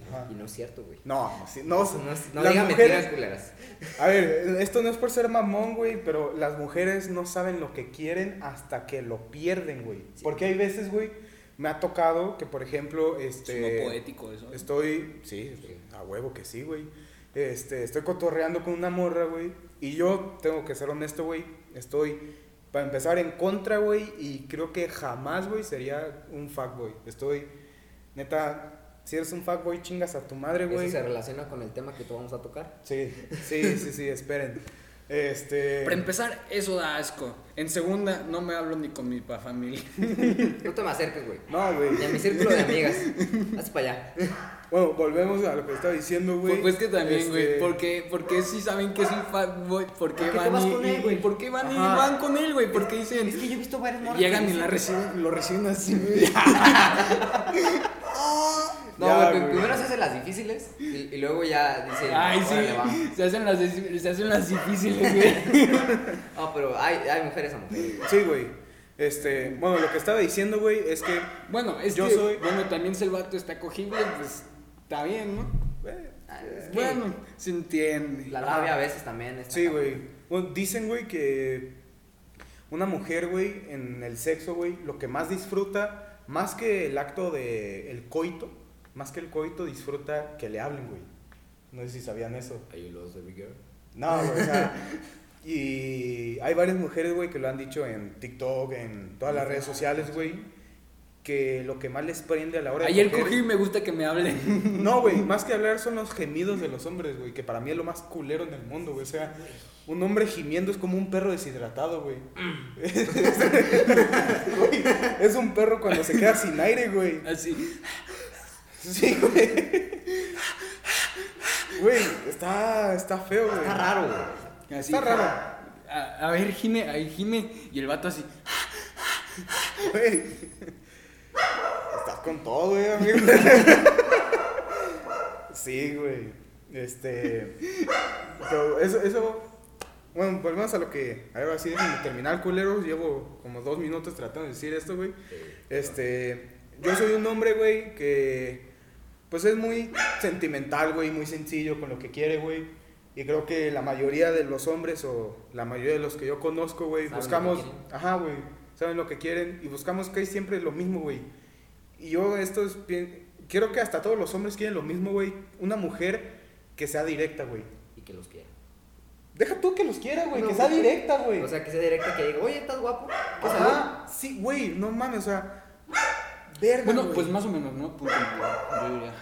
Ajá. Y no es cierto, güey. No, sí, no, no, no las digan mujeres- mentiras culeras. A ver, esto no es por ser mamón, güey, pero las mujeres no saben lo que quieren hasta que lo pierden, güey. Sí. Porque hay veces, güey, me ha tocado que, por ejemplo, este... Es poético eso. Estoy, sí, a huevo que sí, güey. Este, estoy cotorreando con una morra, güey. Y yo tengo que ser honesto, güey. Estoy, para empezar, en contra, güey. Y creo que jamás, güey, sería un fuckboy. Estoy, neta, si eres un fuckboy, chingas a tu madre, Eso güey. se relaciona con el tema que tú vamos a tocar. Sí, sí, sí, sí, esperen. Este. Para empezar, eso da asco. En segunda, no me hablo ni con mi pa- familia. No te me acerques, güey. No, güey. Ni a mi círculo de amigas. Haz para allá. Bueno, volvemos a lo que estaba diciendo, güey. Pues, pues que también, güey, Este, porque, porque sí saben que fan, güey, ¿por qué ¿Por qué te van vas y, con él, güey? ¿por qué van y van con él, güey? Porque dicen, Es que yo he visto varios morros. llegan y la reciben, lo reciben así, güey. Güey, primero se hacen las difíciles y, y luego ya dicen. Ay, sí, se hacen las, se hacen las difíciles, güey. No, pero hay, hay mujeres a mujeres. güey. Sí, güey. Este, bueno, lo que estaba diciendo, güey, es que. Bueno, es Yo que, soy- bueno, también si el vato está cogible, pues, está bien, ¿no? eh, Ah, que Bueno, se entiende. La labia a veces también está. Sí, güey. Bueno, dicen, güey, que una mujer, güey, en el sexo, güey, lo que más disfruta, más que el acto de el coito, más que el coito, disfruta que le hablen, güey. No sé si sabían eso. You lost, baby girl? No, güey, o sea, y hay varias mujeres, güey, que lo han dicho en TikTok, en todas las redes sociales, güey, que lo que más les prende a la hora de Ayer cogí y me gusta que me hablen. No, güey, más que hablar son los gemidos de los hombres, güey, que para mí es lo más culero en el mundo, güey. O sea, un hombre gimiendo es como un perro deshidratado. Güey, es un perro cuando se queda sin aire, güey. Así. Sí, güey. Güey, está, está feo, güey. Está raro, güey. así. Está raro. A, a ver, gime, ahí gime. Y el vato así. Güey. Estás con todo, güey, amigo. Sí, güey. Este. Pero eso, eso. Bueno, volvemos a lo que. Ahora sí, déjenme terminar, culeros. Llevo como dos minutos tratando de decir esto, güey. Este. Yo soy un hombre, güey, que. Pues es muy sentimental, güey, muy sencillo con lo que quiere, güey. Y creo que la mayoría de los hombres o la mayoría de los que yo conozco, güey, buscamos. Ajá, güey. Saben lo que quieren y buscamos que hay siempre lo mismo, güey. Y yo esto es bien... Quiero que hasta todos los hombres quieren lo mismo, güey. Una mujer que sea directa, güey. Y que los quiera. Deja tú que los quiera, güey. No, que sea güey. directa, güey. O sea, que sea directa, que diga, oye, estás guapo. Ajá. Sí, güey. No mames, o sea... Verga, Bueno, güey. pues más o menos, ¿no? Punto, yo diría.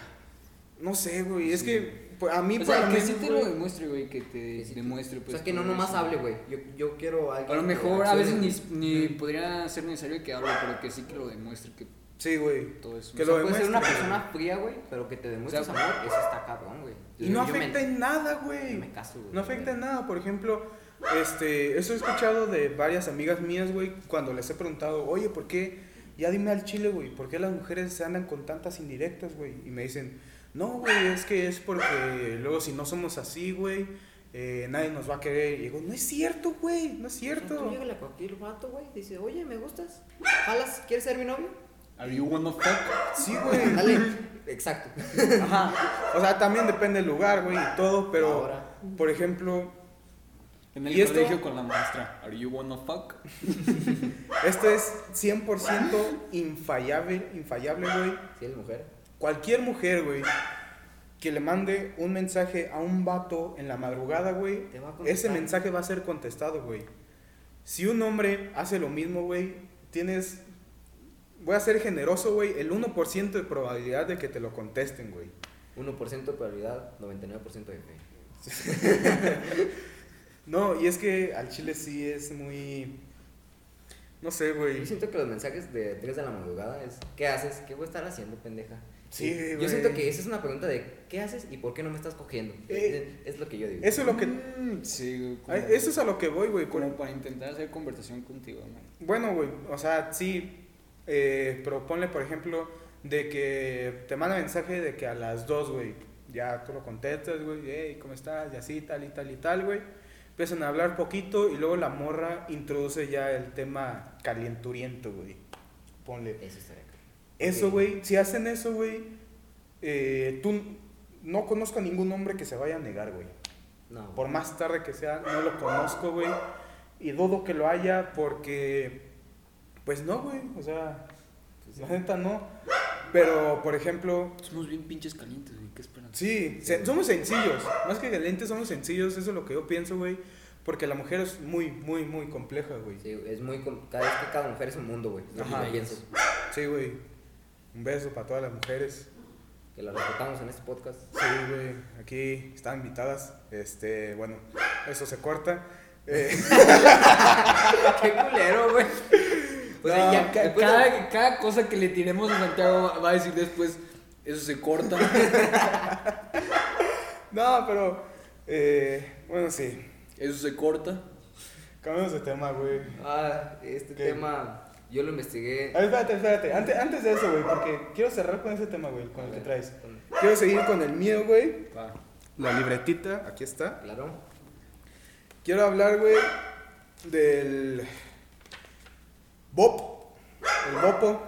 No sé, güey. Es que pues, a mí O sea, lo que menos, sí te güey, lo demuestre, güey, que te sí demuestre, pues. o sea, que no nomás hable, güey. Yo, yo quiero a alguien A lo mejor a veces ni, ni podría ser necesario que hable, pero que sí que lo demuestre, que Sí, güey. todo eso. Que O sea, lo puede ser una persona fría, güey, pero que te demuestre O sea, amor, eso está cabrón, güey. Y no Yo me- afecta en nada, güey. me caso, güey. No afecta en nada. Por ejemplo, este, eso he escuchado de varias amigas mías, güey, cuando les he preguntado, oye, ¿por qué? Ya dime al chile, güey, ¿por qué las mujeres se andan con tantas indirectas, güey? Y me dicen, no, güey, es que es porque luego si no somos así, güey, eh, nadie nos va a querer. Y digo, no es cierto, güey, no es O sea, Tú cierto. llégale a cualquier vato, güey, dice, oye, ¿me gustas? ¿Jalas? ¿Quieres ser mi novio? Are you wanna fuck? Sí, güey. Dale. Exacto. Ajá. O sea, también depende del lugar, güey, y todo, pero, Ahora. por ejemplo, En el ¿Y esto? colegio con la maestra. Are you wanna fuck? esto es 100% infallable, infallable, güey. Si eres mujer. Cualquier mujer, güey, que le mande un mensaje a un vato en la madrugada, güey, ese mensaje va a ser contestado, güey. Si un hombre hace lo mismo, güey, tienes... Voy a ser generoso, güey, el 1% de probabilidad de que te lo contesten, güey. 1% de probabilidad, 99% de fe. No, y es que al chile sí es muy... No sé, güey. Yo siento que los mensajes de 3 de la madrugada es ¿qué haces? ¿Qué voy a estar haciendo, pendeja? Sí, Yo güey. siento que esa es una pregunta de ¿qué haces y por qué no me estás cogiendo? Eh, es lo que yo digo. Eso es lo que... Mm, sí, como- Eso es a lo que voy, güey. Como para intentar hacer conversación contigo, man. Bueno, güey, o sea, sí, eh, pero ponle, por ejemplo, de que te manda mensaje de que a las 2, güey, ya tú lo contestas, güey, hey, ¿cómo estás? Y así, tal y tal y tal, güey. Empiezan a hablar poquito y luego la morra introduce ya el tema calienturiento, güey. Ponle. Eso estaría. Eso, güey, si hacen eso, güey, eh, tú no conozco a ningún hombre que se vaya a negar, güey. No. Por más tarde que sea, no lo conozco, güey. Y dudo que lo haya porque, pues no, güey. O sea, la neta no. Pero, por ejemplo, Somos bien pinches calientes, güey. ¿Qué esperan? sí, se- somos sencillos. Más que calientes, somos sencillos. Eso es lo que yo pienso, güey. Porque la mujer es muy, muy, muy compleja, güey. Sí, es muy. Cada vez que cada mujer es un mundo, güey. Es lo que Ajá. yo pienso. Sí, güey. Un beso para todas las mujeres. Que la respetamos en este podcast. Sí, güey. Aquí están invitadas. Este, bueno, eso se corta. Eh, Qué culero, güey. O sea, No, ya, Ca- después de- cada, cada cosa que le tiremos a Santiago va a decir después, Eso se corta. No, pero. Eh, bueno, sí. Eso se corta. Cambiamos de tema, güey. Ah, este ¿Qué? tema, yo lo investigué. A ver, espérate, espérate. Antes, antes de eso, güey, porque quiero cerrar con ese tema, güey, con el que traes. Con- Quiero seguir con el mío, güey. Va. La libretita, aquí está. Claro. Quiero hablar, güey, del BOP, el BOPO,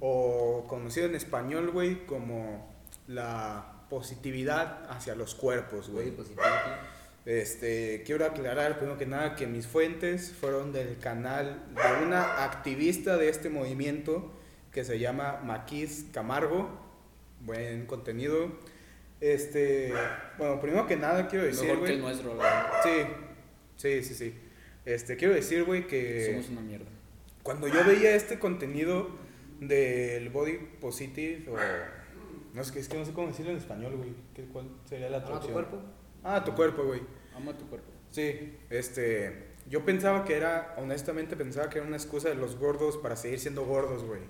o conocido en español, güey, como la positividad hacia los cuerpos, Güey. Este, quiero aclarar primero que nada que mis fuentes fueron del canal de una activista de este movimiento que se llama Maquis Camargo. Buen contenido. Este, bueno, primero que nada quiero decir, Mejor que güey. el nuestro, la verdad. Sí, sí, sí, sí. Este, quiero decir, güey, que Somos una mierda. Cuando yo veía este contenido del body positive o no sé, es que no sé cómo decirlo en español, güey. ¿Qué- ¿Cuál sería la Ama tu traducción? cuerpo. Ah, tu cuerpo, güey. Ama tu cuerpo. Sí, este, yo pensaba que era, honestamente pensaba que era una excusa de los gordos para seguir siendo gordos, güey.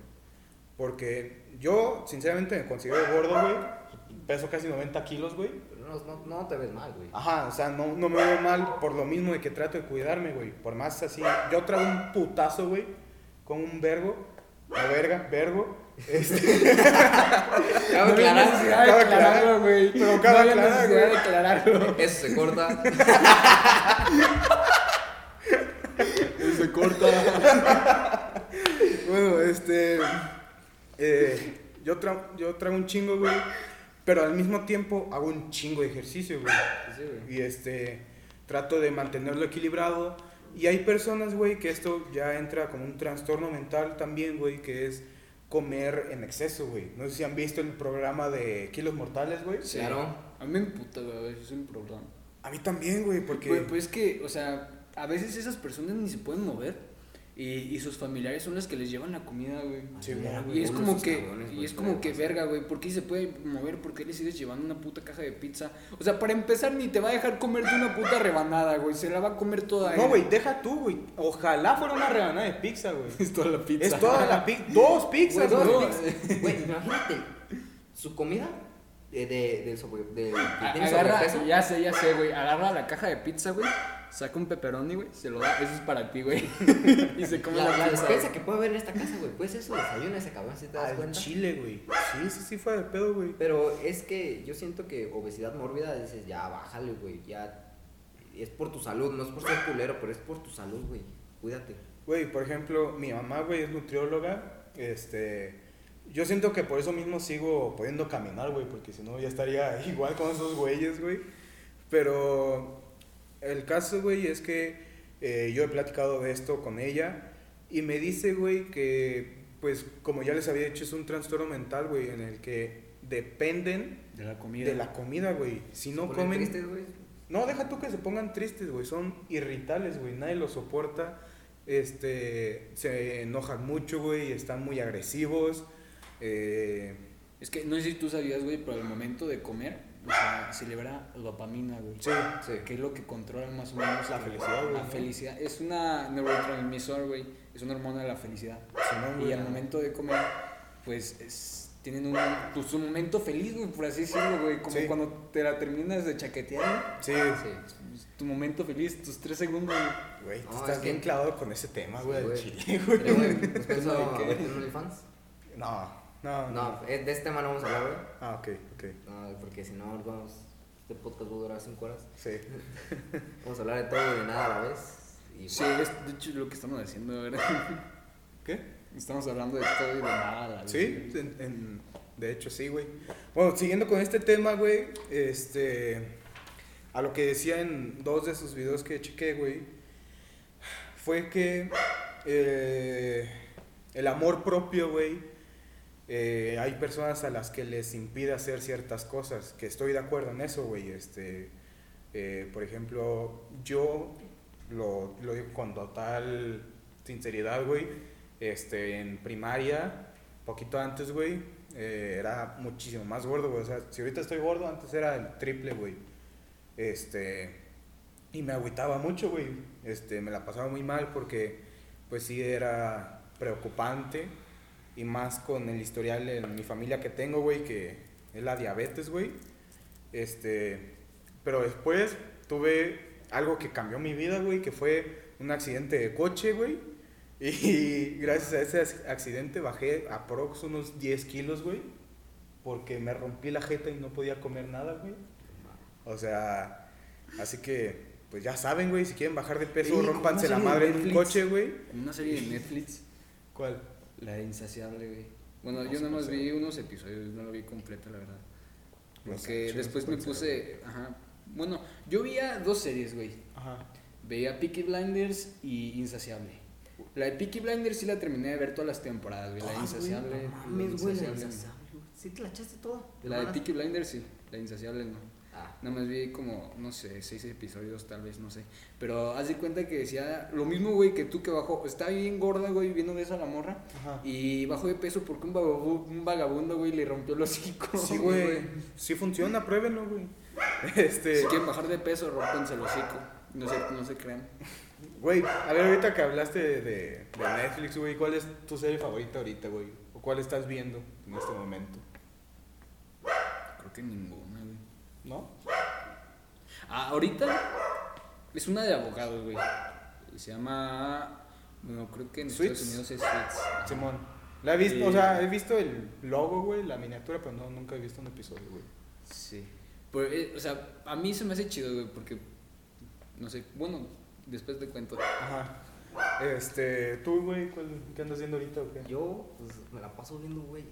Porque yo, sinceramente, me considero gordo, güey. Peso casi 90 kilos, güey. No, no, no te ves mal, güey. Ajá, o sea, no, no me veo mal por lo mismo de que trato de cuidarme, güey. Por más así, yo traigo un putazo, güey, con un vergo, o verga, vergo. Este, Cabe había aclarar, necesidad de aclararlo, aclarar, güey. pero No cabe había aclarar, necesidad de güey. aclararlo. Eso se corta. se corta. bueno, este. eh, yo, tra- yo traigo un chingo, güey. Pero al mismo tiempo hago un chingo de ejercicio, güey. Sí, güey. Y este. Trato de mantenerlo equilibrado. Y hay personas, güey, que esto ya entra como un trastorno mental también, güey, que es comer en exceso, güey. No sé si han visto el programa de Kilos Mortales, güey. Sí. Claro. A mí me emputa, güey, a veces es un programa. A mí también, güey, porque. Güey, pues es que, o sea, a veces esas personas ni se pueden mover. Y, y sus familiares son las que les llevan la comida, güey. Sí, güey. Y es como que, cabrones, y es como que verga, güey, ¿por qué se puede mover? ¿Por qué le sigues llevando una puta caja de pizza? O sea, para empezar ni te va a dejar comerte una puta rebanada, güey, se la va a comer toda No, güey, deja tú, güey. Ojalá fuera una rebanada de pizza, güey. Es toda la pizza. Es toda la pizza. Dos Güey, pizzas, dos güey. pizzas. Güey, imagínate. Su comida de, de, del sobre, de, A- tiene Agarra, ya sé, ya sé, güey. Agarra la caja de pizza, güey. Saca un pepperoni, güey. Se lo da. Eso es para ti, güey. y se come La, la, la despensa que puede haber en esta casa, güey. Pues eso desayuna ese cabrón, si te das Al cuenta. chile, güey. Sí, sí, sí, fue de pedo, güey. Pero es que yo siento que obesidad mórbida dices, ya bájale, güey. Ya es por tu salud, no es por ser culero, pero es por tu salud, güey. Cuídate. Güey, por ejemplo, mi mamá, güey, es nutrióloga. Este. Yo siento que por eso mismo sigo pudiendo caminar, güey, porque si no ya estaría igual con esos güeyes, güey. Pero el caso, güey, es que eh, yo he platicado de esto con ella y me dice, güey, que, pues, como ya les había dicho, es un trastorno mental, güey, en el que dependen De la comida. de la comida, güey. Si no Ponen comen... tristes, güey. No, deja tú que se pongan tristes, güey. Son irritables, güey. Nadie los soporta. Este, se enojan mucho, güey. Están muy agresivos. Eh, Es que no sé si tú sabías, güey, pero al momento de comer, o sea, se libera dopamina, güey. sí, Sí. Que es lo que controla más o menos La felicidad, güey, La felicidad. Es una neurotransmisor, güey. Es una hormona de la felicidad. Y al momento de comer, pues es- tienen un, pues, un momento feliz, güey, por así decirlo, güey. Como Sí. cuando te la terminas de chaquetear, Sí, Sí. tu momento feliz, tus tres segundos, güey. güey. No, estás es bien que- clavado con ese tema, güey, Sí, del güey. chile, güey. No, no, No, eh, de este tema no vamos a hablar, güey. Ah, ok, ok. No, porque si no, vamos. Este podcast va a durar 5 horas. Sí. Vamos a hablar de todo y de nada a la vez. Y Sí, es de hecho lo que estamos haciendo, ¿verdad? ¿Qué? Estamos hablando de todo y de nada. a la vez, Sí, en- en- de hecho sí, güey. Bueno, siguiendo con este tema, güey, este, a lo que decía en dos de sus videos que chequé, güey, fue que eh, el amor propio, güey, eh, hay personas a las que les impide hacer ciertas cosas, que estoy de acuerdo en eso, güey, este, eh, por ejemplo, yo lo, lo digo con total sinceridad, güey, este, en primaria, poquito antes, güey, eh, era muchísimo más gordo. O sea, si ahorita estoy gordo, antes era el triple, güey. Este, y me agüitaba mucho, güey. Este, me la pasaba muy mal porque, pues sí, era preocupante Y más con el historial en mi familia que tengo, güey, que es la diabetes, güey. Este, pero después tuve algo que cambió mi vida, güey, que fue un accidente de coche, güey. Y gracias a ese ac- accidente bajé aprox unos 10 kilos, güey. Porque me rompí la jeta y no podía comer nada, güey. O sea, así que, pues ya saben, güey, si quieren bajar de peso, rompanse la madre en un coche, güey. Una serie de Netflix, ¿Cuál? La de Insaciable, güey. Bueno, No yo nada más vi unos episodios, no lo vi completa, la verdad. No sé, Porque después me puse, ajá. Bueno, yo veía dos series, güey. Ajá. Veía Peaky Blinders y Insaciable. La de Peaky Blinders sí la terminé de ver todas las temporadas, güey. La Ah, Insaciable. güey, no mames, güey, la Insaciable. ¿Sí te la echaste toda? La de? Peaky Blinders sí, la Insaciable no. Ah, Nada más vi como, no sé, seis episodios tal vez, no sé. Pero haz de cuenta que decía lo mismo, güey, que tú que bajó. Está bien gorda, güey, viendo de esa la morra. Ajá. Y bajó de peso porque un, vagabu- un vagabundo, güey, le rompió los hocico. Sí, güey. Sí funciona, pruébenlo, güey. Este, Si quieren bajar de peso, rompense el hocico. No se, no se crean. güey, a ver, ahorita que hablaste de, de, de Netflix, güey, ¿cuál es tu serie favorita ahorita, güey? ¿O cuál estás viendo en este momento? Creo que ninguna. ¿No? Ah, ahorita es una de abogados, güey. Se llama. Bueno, creo que en Suits. Estados Unidos es Suits. Simón. La he visto, Sí. o sea, he visto el logo, güey, la miniatura, pero no, nunca he visto un episodio, güey. Sí. Pero, eh, o sea, a mí se me hace chido, güey, porque. No sé, bueno, después te cuento. Ajá. Este, tú, güey, ¿cuál- ¿qué andas haciendo ahorita o qué? yo, pues, me la paso viendo, güey.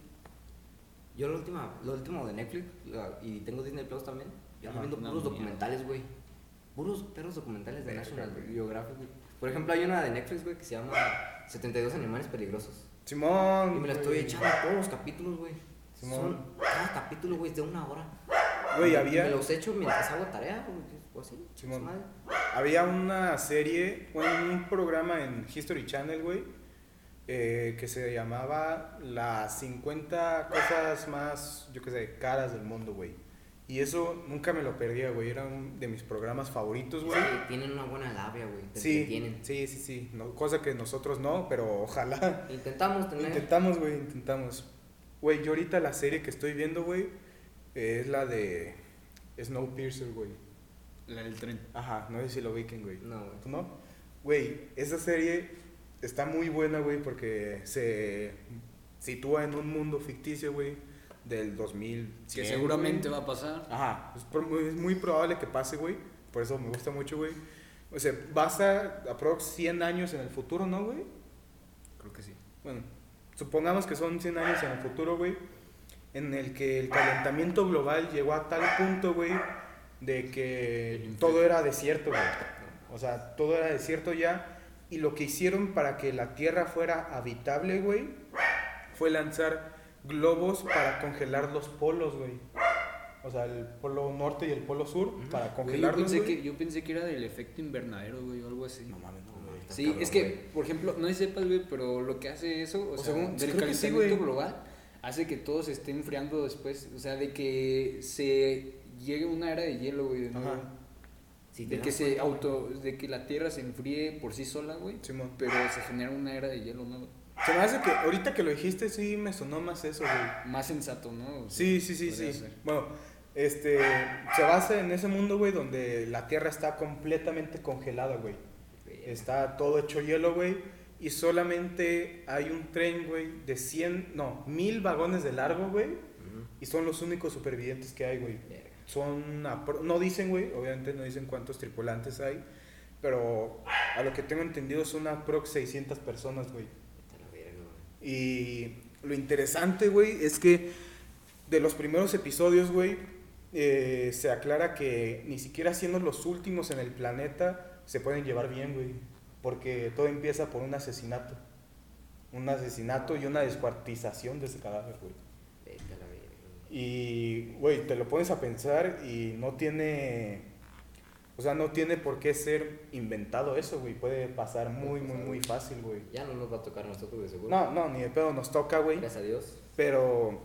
Yo lo último, lo último de Netflix, la- y tengo Disney Plus también, yo ando Ajá, viendo puros documentales, güey. Puros perros documentales de National. Geographic, güey. Por ejemplo, hay una de Netflix, güey, que se llama 72 animales peligrosos. Simón. Y me la estoy echando todos los capítulos, güey. Simón. Son cada capítulo, güey, es de una hora. Güey, había... Me los echo mientras hago tarea, güey, o así. Simón. Había una serie, bueno, un programa en History Channel, güey, eh, que se llamaba Las 50 cosas más, yo qué sé, caras del mundo, güey. Y eso nunca me lo perdía, güey. Era uno de mis programas favoritos, güey. que tienen una buena labia, güey. Sí, entretienen. sí, sí, sí. No, cosa que nosotros no, pero ojalá. Intentamos tener. Intentamos, güey, intentamos. Güey, yo ahorita la serie que estoy viendo, güey, eh, es la de Snowpiercer, güey. La del tren. Ajá, no sé si lo ubiquen, güey. No, güey. ¿Tú no? Güey, esa serie está muy buena, güey, porque se sitúa en un mundo ficticio, güey, del 2000. Que seguramente va a pasar. Ajá, es, es muy probable que pase, güey. Por eso me gusta mucho, güey. O sea, basta aprox 100 años en el futuro, ¿no, güey? Creo que sí. Bueno, supongamos que son 100 años en el futuro, güey, en el que el calentamiento global llegó a tal punto, güey, de que todo era desierto, güey. O sea, todo era desierto ya. Y lo que hicieron para que la Tierra fuera habitable, güey, fue lanzar globos para congelar los polos, güey. O sea, el polo norte y el polo sur, para Güey, yo, congelarlos, pensé que, yo pensé que era del efecto invernadero, güey, o algo así. No mames, no, güey. Sí, cabrón, es que, güey. por ejemplo, no sepas, güey, pero lo que hace eso, o, O sea, según- del sí, calentamiento global, hace que todo se esté enfriando después. O sea, de que se llegue una era de hielo, güey, de nuevo. Ajá. De que se cuenta, güey. auto, de que la Tierra se enfríe por sí sola, güey. Simón. Pero se genera una era de hielo nueva. Se me hace que ahorita que lo dijiste, sí me sonó más eso, güey. Más sensato, ¿no? O sea, Sí, sí, sí, sí. ser. Bueno, este, se basa en ese mundo, güey, donde la Tierra está completamente congelada, güey. Está todo hecho hielo, güey. Y solamente hay un tren, güey, de 100, no, 1000 vagones de largo, güey. Y son los únicos supervivientes que hay, güey. Verga. Son, no dicen, güey, obviamente no dicen cuántos tripulantes hay. Pero a lo que tengo entendido son aprox 600 personas, güey. Y lo interesante, güey, es que de los primeros episodios, güey, eh, se aclara que ni siquiera siendo los últimos en el planeta se pueden llevar bien, güey. Porque todo empieza por un asesinato. Un asesinato y una descuartización de ese cadáver, güey. Vete a la verga, güey. Y, güey, te lo pones a pensar y no tiene... O sea, no tiene por qué ser inventado eso, güey. Puede pasar muy, muy, muy fácil, güey. Ya no nos va a tocar a nosotros de seguro. No, no, ni de pedo nos toca, güey. Gracias a Dios. Pero,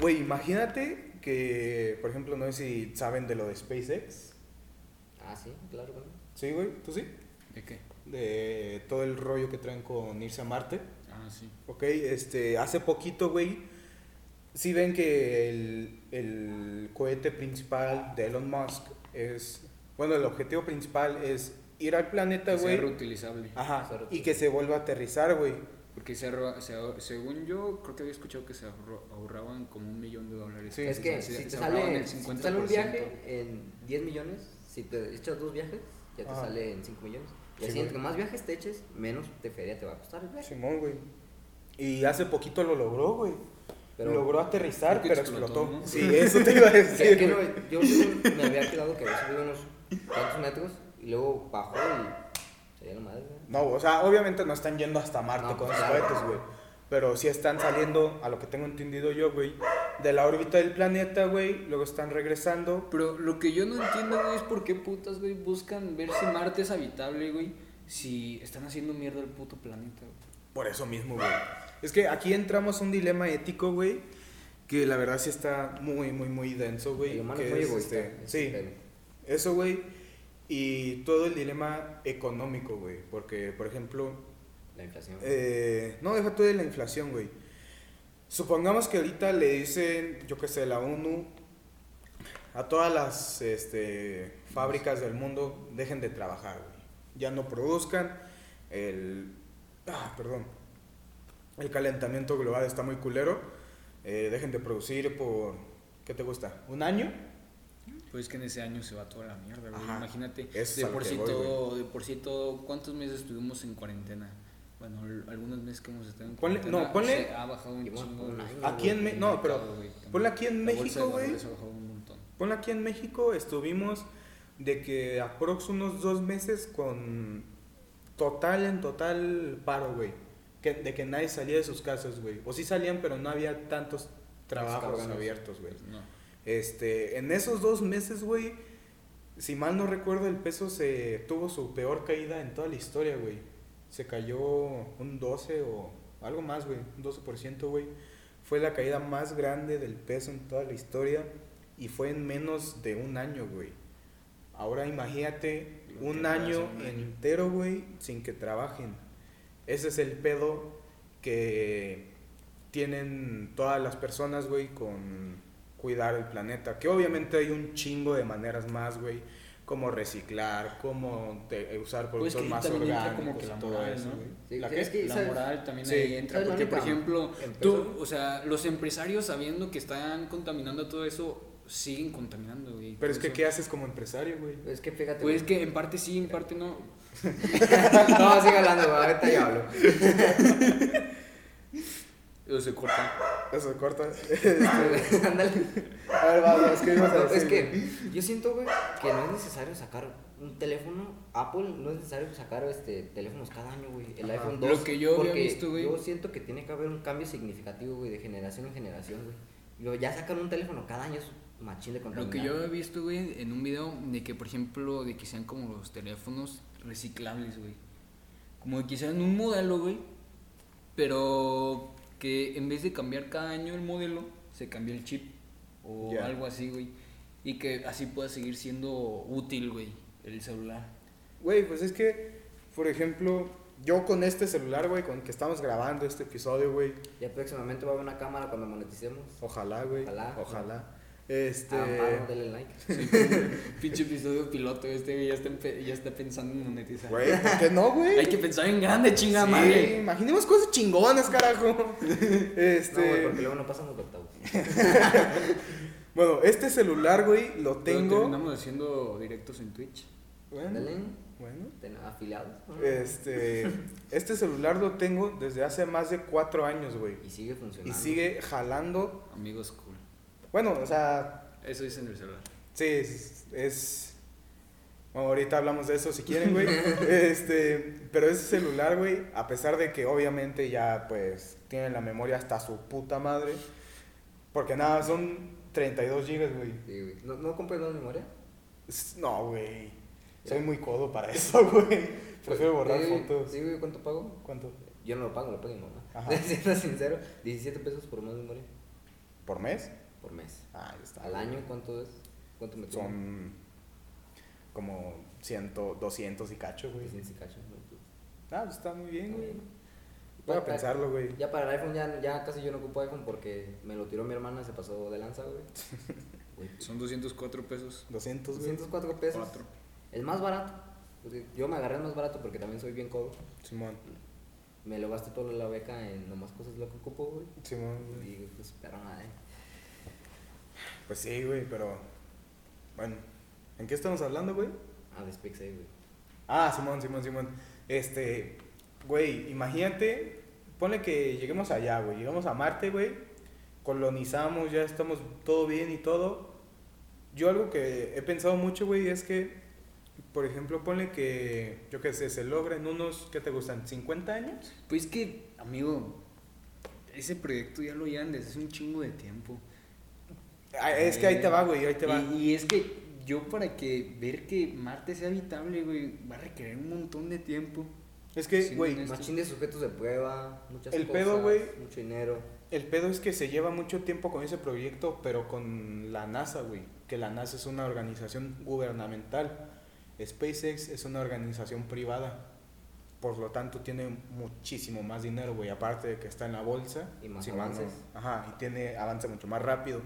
güey, imagínate que, por ejemplo, no sé si saben de lo de SpaceX. Ah, sí, claro, güey. ¿Sí, güey? ¿Tú sí? ¿De qué? De todo el rollo que traen con irse a Marte. Ah, Ah, sí. Ok, este, hace poquito, güey, sí ven que el, el cohete principal de Elon Musk es, bueno, el objetivo principal es ir al planeta, güey. reutilizable. Ajá, y que se vuelva a aterrizar, güey. Porque se ahorra- se ahor- según yo, creo que había escuchado que se ahorraban como un millón de dólares. Sí. es que se- si te, se sale, el si te sale un 50%. viaje en 10 millones, si te echas dos viajes, ya te Ajá. sale en 5 millones. Y Sí, así, entre más viajes te eches, menos te feria te va a costar el viaje. Simón, güey. Y hace poquito lo logró, güey. Pero- Logró aterrizar, pero explotó, explotó. ¿no? Sí, eso te iba a decir. que no, yo me había quedado que había subido unos cuantos metros y luego bajó y se dio la madre. güey. No, o sea, obviamente no están yendo hasta Marte No, con pues, los claro. cohetes, güey. Pero sí están saliendo, a lo que tengo entendido yo, güey, de la órbita del planeta, güey. Luego están regresando. Pero lo que yo no entiendo, güey, es por qué putas, güey, buscan ver si Marte es habitable, güey, si están haciendo mierda al puto planeta, güey. Por eso mismo, güey. Es que aquí entramos un dilema ético, güey, que la verdad sí está muy, muy, muy denso, güey. El humano que es muy es, egoísta. este, sí, eso, güey. Y todo el dilema económico, güey. Porque, por ejemplo, La inflación. Eh, no, deja tú de la inflación, güey. Supongamos que ahorita le dicen, yo qué sé, la ONU, a todas las este, fábricas del mundo, dejen de trabajar, güey. Ya no produzcan. El. Ah, perdón. El calentamiento global está muy culero. Eh, dejen de producir por. ¿Qué te gusta? ¿Un año? Pues que en ese año se va toda la mierda, güey. Ajá. Imagínate, es de por, sí voy, todo, de por sí todo, ¿cuántos meses estuvimos en cuarentena? Bueno, algunos meses que hemos estado en Ponle- cuarentena. no, ponle- se ha bajado un chingo. Aquí en Me- no, pero güey, ponle aquí en La bolsa México, de güey. valores ha bajado un montón. Ponle aquí en México, estuvimos de que aprox unos dos meses con total, en total paro, güey. Que, de que nadie salía de sus casas, güey. O sí salían, pero no había tantos trabajos abiertos, güey. No. Este, en esos dos meses, güey, si mal no recuerdo, el peso se tuvo su peor caída en toda la historia, güey. Se cayó un 12 o algo más, güey, un 12%, güey. Fue la caída más grande del peso en toda la historia y fue en menos de un año, güey. Ahora imagínate un año un año. entero, güey, sin que trabajen. Ese es el pedo que tienen todas las personas, güey, con cuidar el planeta. Que obviamente hay un chingo de maneras más, güey, como reciclar, como te- usar Pues productos que más también entra orgánicos como que la todo moral, eso, ¿no? güey. Sí, ¿La es que- La moral también Sí. ahí entra, ¿Sabes la porque por ejemplo, empezó? tú, o sea, los empresarios sabiendo que están contaminando todo eso, siguen contaminando, güey. Pero es que, eso- ¿qué haces como empresario, güey? Es que fíjate. Pues es que en parte sí, en parte no. no, sigue hablando, güey, ahorita yo hablo. O se corta. Eso, corta. Ándale. A ver, va, es que No, es que yo siento, güey, que no es necesario sacar un teléfono. Apple no es necesario sacar este teléfonos cada año, güey. El Ajá. iPhone 2. Lo que yo había visto, güey. Yo siento que tiene que haber un cambio significativo, güey, de generación en generación, güey. Ya sacan un teléfono cada año, es machín de Lo que yo he visto, güey, en un video de que, por ejemplo, de que sean como los teléfonos reciclables, güey. Como que sean un modelo, güey, pero que en vez de cambiar cada año el modelo, se cambie el chip o algo así, güey. Y que así pueda seguir siendo útil, güey, el celular. Güey, pues es que, por ejemplo, yo con este celular, güey, con el que estamos grabando este episodio, güey, Ya próximamente va a haber una cámara cuando moneticemos. ojalá, güey, Ojalá. ojalá. Este, Amparo, denle like. Pinche episodio piloto, este güey ya está, ya está pensando en monetizar. güey, ¿por qué no, güey? Hay que pensar en grande, chinga Sí, madre. imaginemos cosas chingonas, carajo. Este, No, güey, porque luego no pasan los octavos. bueno, este celular, güey, lo tengo. Terminamos haciendo directos en Twitch. Bueno, Dale, bueno. ten afiliados. Este, este celular lo tengo desde hace más de cuatro años, güey. Y sigue Y funcionando. sigue jalando. Amigos cool. Bueno, o sea, Eso dice en el celular. sí, es. es- bueno, ahorita hablamos de eso si quieren, güey. este, pero ese celular, güey, a pesar de que obviamente ya, pues, tiene la memoria hasta su puta madre. Porque nada, son 32 gigas, güey. Sí, güey. ¿No, ¿No compras más memoria? No, güey. Soy muy codo para eso, güey. Prefiero borrar Sí, fotos. Sí, güey, ¿cuánto pago? ¿Cuánto? Yo no lo pago, lo paga mi mamá. Ajá. Siendo sincero, 17 pesos por más memoria ¿Por mes? Por mes. Ah, ya está. Al año, ¿cuánto es? ¿Cuánto me? Son como 100, 200 y cacho, güey. 300 y cacho, ¿no? Ah, pues está muy bien, güey. Voy a pensarlo, güey. Ya para el iPhone, ya, ya casi yo no ocupo iPhone porque me lo tiró mi hermana, se pasó de lanza, güey. Son 204 pesos. 200, güey. 204 pesos. Cuatro. El más barato. Yo me agarré el más barato porque también soy bien codo. Simón. Me lo gasté toda la beca en nomás cosas lo que ocupo, güey. Simón, güey. Y pues, pero nada, eh. Pues sí, güey, pero. Bueno, ¿en qué estamos hablando, güey? Ah, de SpaceX, güey. Ah, Simón, Simón, Simón. Este, güey, imagínate, ponle que lleguemos allá, güey. Llegamos a Marte, güey. Colonizamos, ya estamos todo bien y todo. Yo algo que he pensado mucho, güey, es que, por ejemplo, ponle que, yo qué sé, se logra en unos, ¿qué te gustan? ¿50 años? Pues que, amigo, ese proyecto ya lo llevan desde hace un chingo de tiempo. Ah, es que ahí te va, güey, ahí te va. Y, y es que yo para que ver que Marte sea habitable, güey, va a requerir un montón de tiempo. Es que, güey. Machín de sujetos de prueba, muchas El cosas. pedo, güey. Mucho dinero. El pedo es que se lleva mucho tiempo con ese proyecto, pero con la NASA, güey. Que la NASA es una organización gubernamental. SpaceX es una organización privada. Por lo tanto, tiene muchísimo más dinero, güey. Aparte de que está en la bolsa. Y más mano. avances. Ajá, y tiene, avanza mucho más rápido.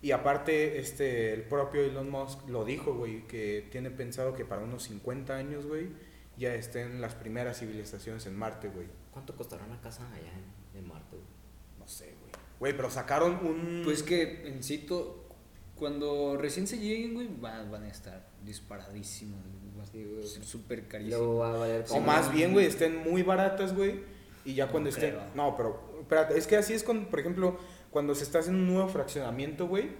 Y aparte, este, el propio Elon Musk lo dijo, güey, que tiene pensado que para unos 50 años, güey, ya estén las primeras civilizaciones en Marte, güey. ¿Cuánto costará una casa allá en, en Marte, güey? No sé, güey. Güey, pero sacaron un... Pues que en sí, to- cuando recién se lleguen, güey, van, van a estar disparadísimos. Súper Y carísimo. Luego va a valer O más bien, güey, estén muy baratas, güey. Y ya cuando No estén. creo. No, pero. Espérate, es que así es con, por ejemplo, cuando se está haciendo un nuevo fraccionamiento, güey.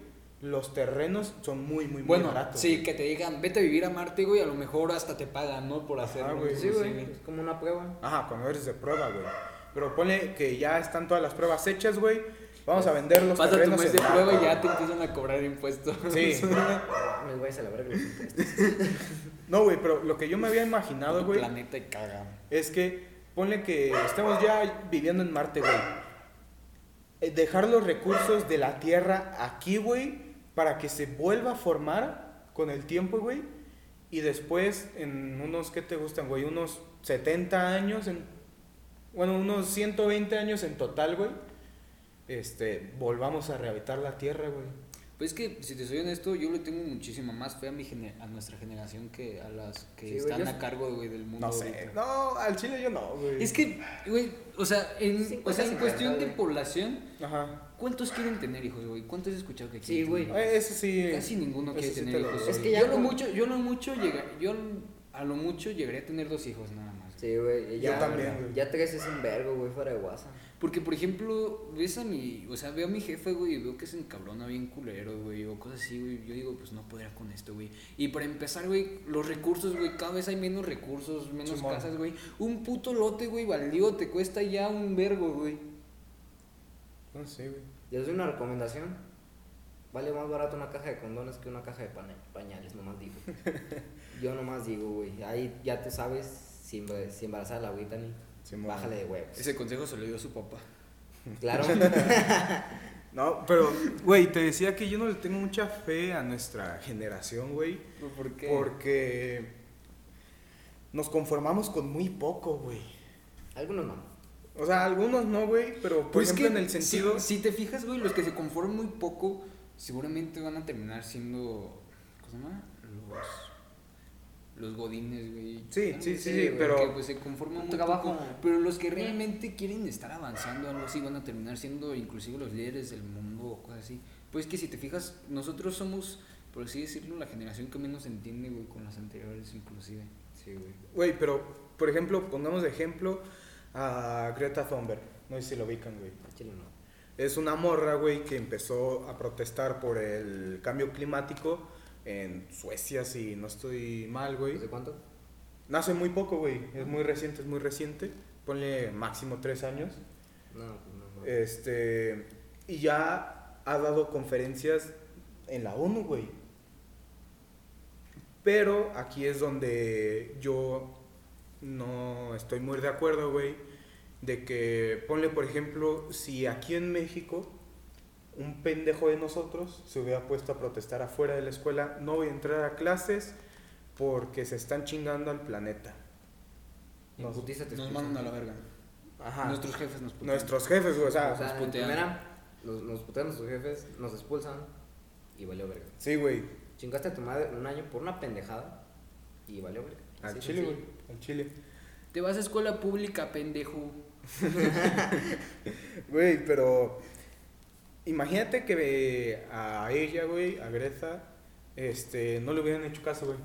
Los terrenos son muy, muy, muy Bueno, baratos. sí, güey. que te digan, vete a vivir a Marte, güey, a lo mejor hasta te pagan, ¿no? Por hacerlo. güey. Sí, güey. Es como una prueba. Ajá, cuando eres de prueba, güey. Pero ponle que ya están todas las pruebas hechas, güey. Vamos a vender los Pasa tu terrenos. mes de prueba y ya te empiezan a cobrar impuestos. Sí. Me voy a celebrar los impuestos. No, güey, pero lo que yo me había imaginado, El güey. planeta y caga. Es que ponle que estemos ya viviendo en Marte, güey. Eh, Dejar los recursos de la Tierra aquí, güey, para que se vuelva a formar con el tiempo, güey. Y después, en unos, ¿qué te gustan, güey? Unos 70 años, en, bueno, unos 120 años en total, güey. Este, volvamos a rehabilitar la Tierra, güey. Pues es que, si te soy honesto, yo le tengo muchísima más fe a, mi gener- a nuestra generación que a las que Sí, güey, están a sí- cargo, güey, del mundo. No sé. ahorita. No, al chile yo no, güey. Es que, güey, o sea, en, o sea, en cuestión de güey. población, Ajá. ¿cuántos quieren tener hijos, güey? ¿Cuántos has escuchado que Sí, quieren güey. tener hijos? Eh, Eso sí. Casi ninguno quiere sí tener lo hijos. Es que ya yo, lo mucho, yo lo mucho llega, yo a lo mucho llegaría a tener dos hijos nada más. Sí, güey. Yo Ya, también, güey. Ya tres es un vergo, güey, fuera de WhatsApp. Porque, por ejemplo, ves a mi, o sea, veo a mi jefe, güey, y veo que se encabrona bien culero, güey, o cosas así, güey. Yo digo, pues no podría con esto, güey. Y para empezar, güey, los recursos, güey, cada vez hay menos recursos, menos casas, güey. Un puto lote, güey, baldío te cuesta ya un vergo, güey. No sé, güey. Les doy una recomendación. Vale más barato una caja de condones que una caja de pañales, nomás digo. Yo nomás digo, güey. Ahí ya tú sabes si, emba- si embarazar a la agüita ni. Simón. Bájale de huevos. Ese consejo se lo dio a su papá. Claro. No, pero, güey, te decía que yo no le tengo mucha fe a nuestra generación, güey. ¿Por qué? Porque nos conformamos con muy poco, güey. Algunos no. O sea, algunos no, güey, pero por Pues ejemplo que en el sentido... Si, si te fijas, güey, los que se conforman muy poco, seguramente van a terminar siendo. ¿Cómo se llama? Los. Los godines, güey. Sí, sí, sí, pero- que, pues se conforman Un trabajo. poco. Pero los que realmente quieren estar avanzando, algo así, van a terminar siendo inclusive los líderes del mundo o cosas así. Pues que si te fijas, nosotros somos, por así decirlo, la generación que menos entiende, güey, con las anteriores, inclusive. Sí, güey. Güey, pero, por ejemplo, pongamos de ejemplo a Greta Thunberg. No sé si lo ubican, güey. Chile no. Es una morra, güey, que empezó a protestar por el cambio climático en Suecia, si no estoy mal, güey. ¿Desde cuánto? Nace muy poco, güey. Es muy reciente, es muy reciente. Ponle máximo tres años. No, pues no. no. Este. Y ya ha dado conferencias en la ONU, güey. Pero aquí es donde yo no estoy muy de acuerdo, güey. De que, ponle por ejemplo, si aquí en México un pendejo de nosotros se hubiera puesto a protestar afuera de la escuela, no voy a entrar a clases porque se están chingando al planeta. Nos- Nos expulsan. mandan a la verga. Ajá. Nuestros jefes nos putean. Nuestros jefes, güey, o sea, O sea, en putean. primera, nos, nos putean nuestros jefes, nos expulsan y valió verga. sí, güey. Chingaste a tu madre un año por una pendejada y valió verga. Al chile, güey, al chile. Te vas a escuela pública, pendejo. Güey, pero imagínate que a ella, güey, a Greta, este, no le hubieran hecho caso, güey.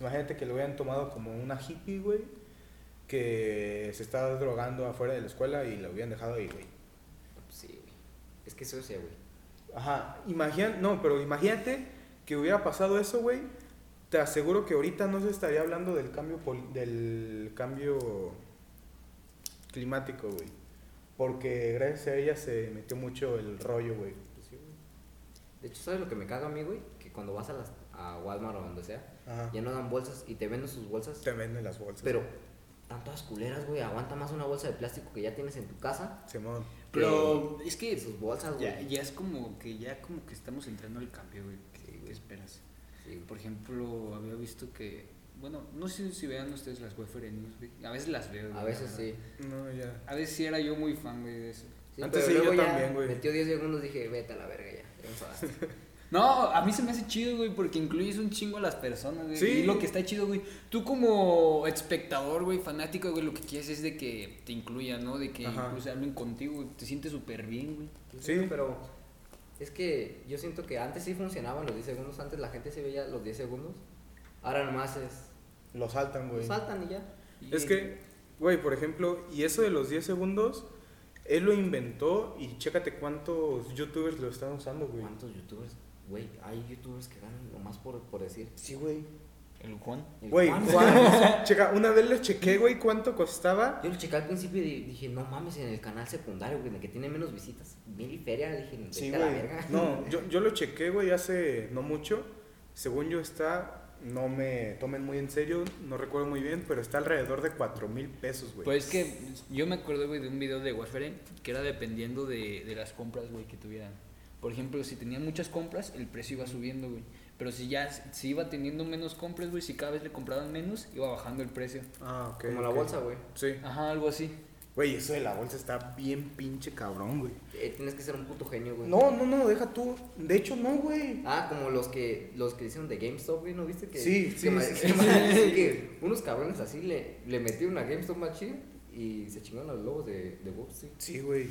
Imagínate que lo hubieran tomado como una hippie, güey, que se estaba drogando afuera de la escuela y la hubieran dejado ahí, güey. Sí, güey. Es que eso es, güey. Ajá, imagina, no, pero imagínate que hubiera pasado eso, güey. Te aseguro que ahorita no se estaría hablando del cambio del cambio climático, güey. Porque gracias a ella se metió mucho el rollo, güey. Pues sí, güey. De hecho, ¿sabes lo que me caga a mí, güey? Que cuando vas a, las, a Walmart o donde sea, Ajá. ya no dan bolsas y te venden sus bolsas. Te venden las bolsas. Pero, están todas culeras, güey. Aguanta más una bolsa de plástico que ya tienes en tu casa Simón. Pero es que sus bolsas, güey. ya, ya es como que ya como que estamos entrando al cambio, güey. Sí, ¿Qué esperas? Sí, Por ejemplo, había visto que, bueno, no sé si vean ustedes las Wafer News, güey. A veces las veo. A güey, veces la sí. No, ya. A veces sí era yo muy fan, güey, de eso. Sí, Antes pero sí, yo ya también, güey. Metió 10 segundos dije, vete a la verga ya. Enfadaste. No, a mí se me hace chido, güey, porque incluyes un chingo a las personas, güey. Sí. Y lo que está chido, güey. Tú como espectador, güey, fanático, güey, lo que quieres es de que te incluyan, ¿no? De que Ajá. incluso hablen contigo, güey. Te sientes súper bien, güey. Sí. Pero es que yo siento que antes sí funcionaban los 10 segundos. Antes la gente se veía los 10 segundos. Ahora nomás es. Lo saltan, güey. Saltan y ya. Es que, güey, por ejemplo, y eso de los 10 segundos, él lo inventó y chécate cuántos youtubers lo están usando, güey. ¿Cuántos youtubers? Güey, hay youtubers que ganan nomás por, por decir. Sí, güey. El Juan. Güey, Juan. Juan, checa, una vez le chequé, güey, cuánto costaba. Yo lo chequé al principio y dije, no mames, en el canal secundario, güey, en el que tiene menos visitas. Mil y feria, dije, Sí, a la güey. verga. No, yo, yo lo chequé, güey, hace no mucho. Según yo está, no me tomen muy en serio, no recuerdo muy bien, pero está alrededor de 4 mil pesos, güey. Pues es que yo me acuerdo, güey, de un video de Warfare que era dependiendo de, de las compras, güey, que tuvieran. Por ejemplo, si tenían muchas compras, el precio iba subiendo, güey. Pero si ya si iba teniendo menos compras, güey, si cada vez le compraban menos, iba bajando el precio. Ah, ok. Como la bolsa, güey. Sí. Ajá, algo así. Güey, eso de la bolsa está bien pinche cabrón, güey. Eh, tienes que ser un puto genio, güey. No, no, no, deja tú. De hecho, no, güey. Ah, como los que los que hicieron de GameStop, güey, ¿no viste que? Sí, sí, ma- sí, que sí, ma- sí. que unos cabrones así le, le metieron a GameStop machine y se chingaron a los lobos de, de Wall Street. Sí, güey.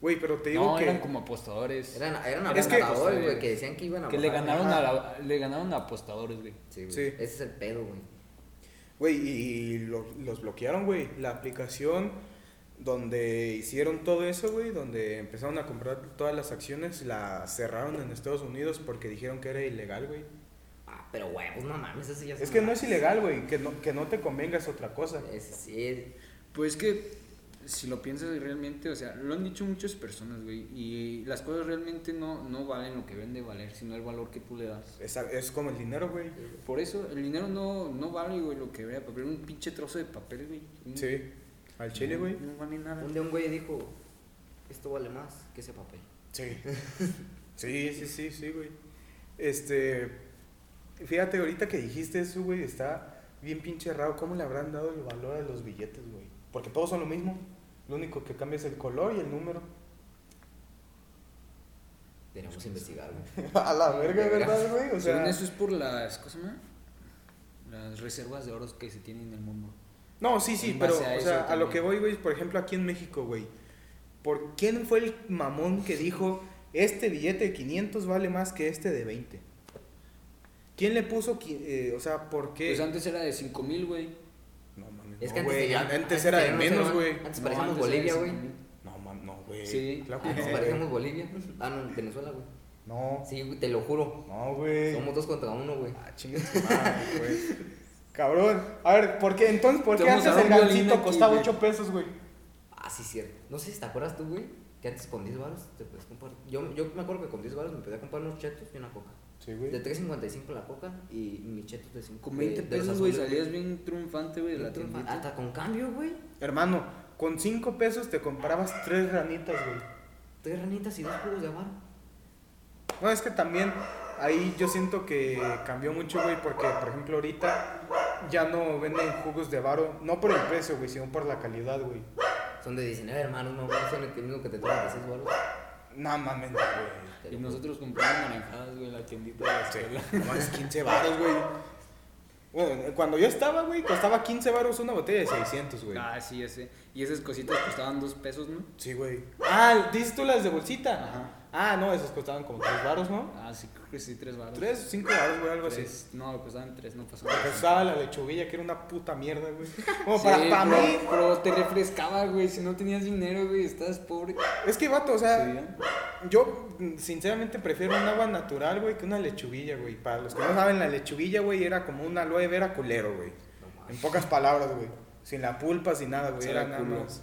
Güey, pero te digo No, que. eran como apostadores. Eran, eran apostadores, güey, que decían que iban a que le ganaron, a la- le ganaron a apostadores, güey. Sí, güey. Sí. Ese es el pedo, güey. Güey, y, y lo- los bloquearon, güey. La aplicación donde hicieron todo eso, güey, donde empezaron a comprar todas las acciones, la cerraron en Estados Unidos porque dijeron que era ilegal, güey. Ah, pero huevos, no mames, eso ya Es que no es ilegal, güey. Que no, que no te convenga es otra cosa. Ese sí es- Pues que si lo piensas realmente, o sea, lo han dicho muchas personas, güey, y las cosas realmente no, no valen lo que deben de valer, sino el valor que tú le das. Es, es como el dinero, güey. Por eso el dinero no, no vale, güey, lo que debería papel, un pinche trozo de papel, güey. Sí. Al chile, güey. No, vale nada. Un día un güey dijo, esto vale más que ese papel. Sí. Sí, sí, sí, sí, güey. Este. Fíjate, ahorita que dijiste eso, güey, está bien pinche raro. ¿Cómo le habrán dado el valor a los billetes, güey? Porque todos son lo mismo. Lo único que cambia es el color y el número. Deberíamos investigar, güey. a la verga, ¿verdad, güey? O Según sea. eso es por las, ¿cómo se llama? Las reservas de oros que se tienen en el mundo. No, sí, sí, pero, o sea, a lo que voy, güey, por ejemplo, aquí en México, güey. ¿Por quién fue el mamón que dijo, este billete de 500 vale más que este de 20? ¿Quién le puso, eh, o sea, por qué? Pues antes era de 5 mil, güey. no mames, Es no, que antes, güey, antes, era de menos, güey. Antes No, parecíamos Bolivia, 5,000. güey. No, mam, no, güey. Sí. Claro Antes no, parecíamos. Bolivia. Ah, no, Venezuela, güey. No, Sí, güey, te lo juro. no, güey. Somos dos contra uno, güey. Ah, madre, güey. Cabrón. A ver, ¿por qué? Entonces, ¿por qué antes el gancito costaba güey. 8 pesos, güey? Ah, sí, cierto. No sé si te acuerdas tú, güey, que antes con 10 baros te puedes comprar. Yo, yo me acuerdo que con 10 baros me podía comprar unos chetos y una coca. Sí, De güey. 3.55 la coca y mis chetos de 5. Con 20 pesos, güey, salías bien triunfante, güey, de la tiendita. Hasta con cambio, güey. Hermano, con 5 pesos te comprabas 3 ranitas, güey. Tres ranitas y dos jugos de amar. No, es que también ahí yo siento que cambió mucho, güey, porque, por ejemplo, ahorita ya no venden jugos de varo, no por el precio, güey, sino por la calidad, güey. Son de 19 hermanos, no, son el mismo que te traen de 6 baros. No mames, güey. Y nosotros compramos manejadas, güey, en la tiendita de la Sí, escuela. no mames, 15 baros, güey. Bueno, cuando yo estaba, güey, costaba 15 baros una botella de 600, güey. Ah, sí, ese. Y esas cositas costaban dos pesos, ¿no? Sí, güey. Ah, ¿dices tú las de bolsita? Ajá. Ah, no, esas costaban como 3 baros, ¿no? Ah, sí, creo que sí, tres baros. 3 o 5 baros, güey, algo así. No, costaban tres, no pasaba usaba la lechuguilla, que era una puta mierda, güey. Como Sí, para, mí. pero te refrescaba, güey. Si no tenías dinero, güey, estabas pobre. Es que, vato, o Sí, sea, ¿eh? yo sinceramente prefiero un agua natural, güey, que una lechuguilla, güey. Para los que no saben, la lechuguilla, güey, era como un aloe vera culero, güey. No En pocas palabras, güey. Sin la pulpa, sin nada, güey. Era nada más.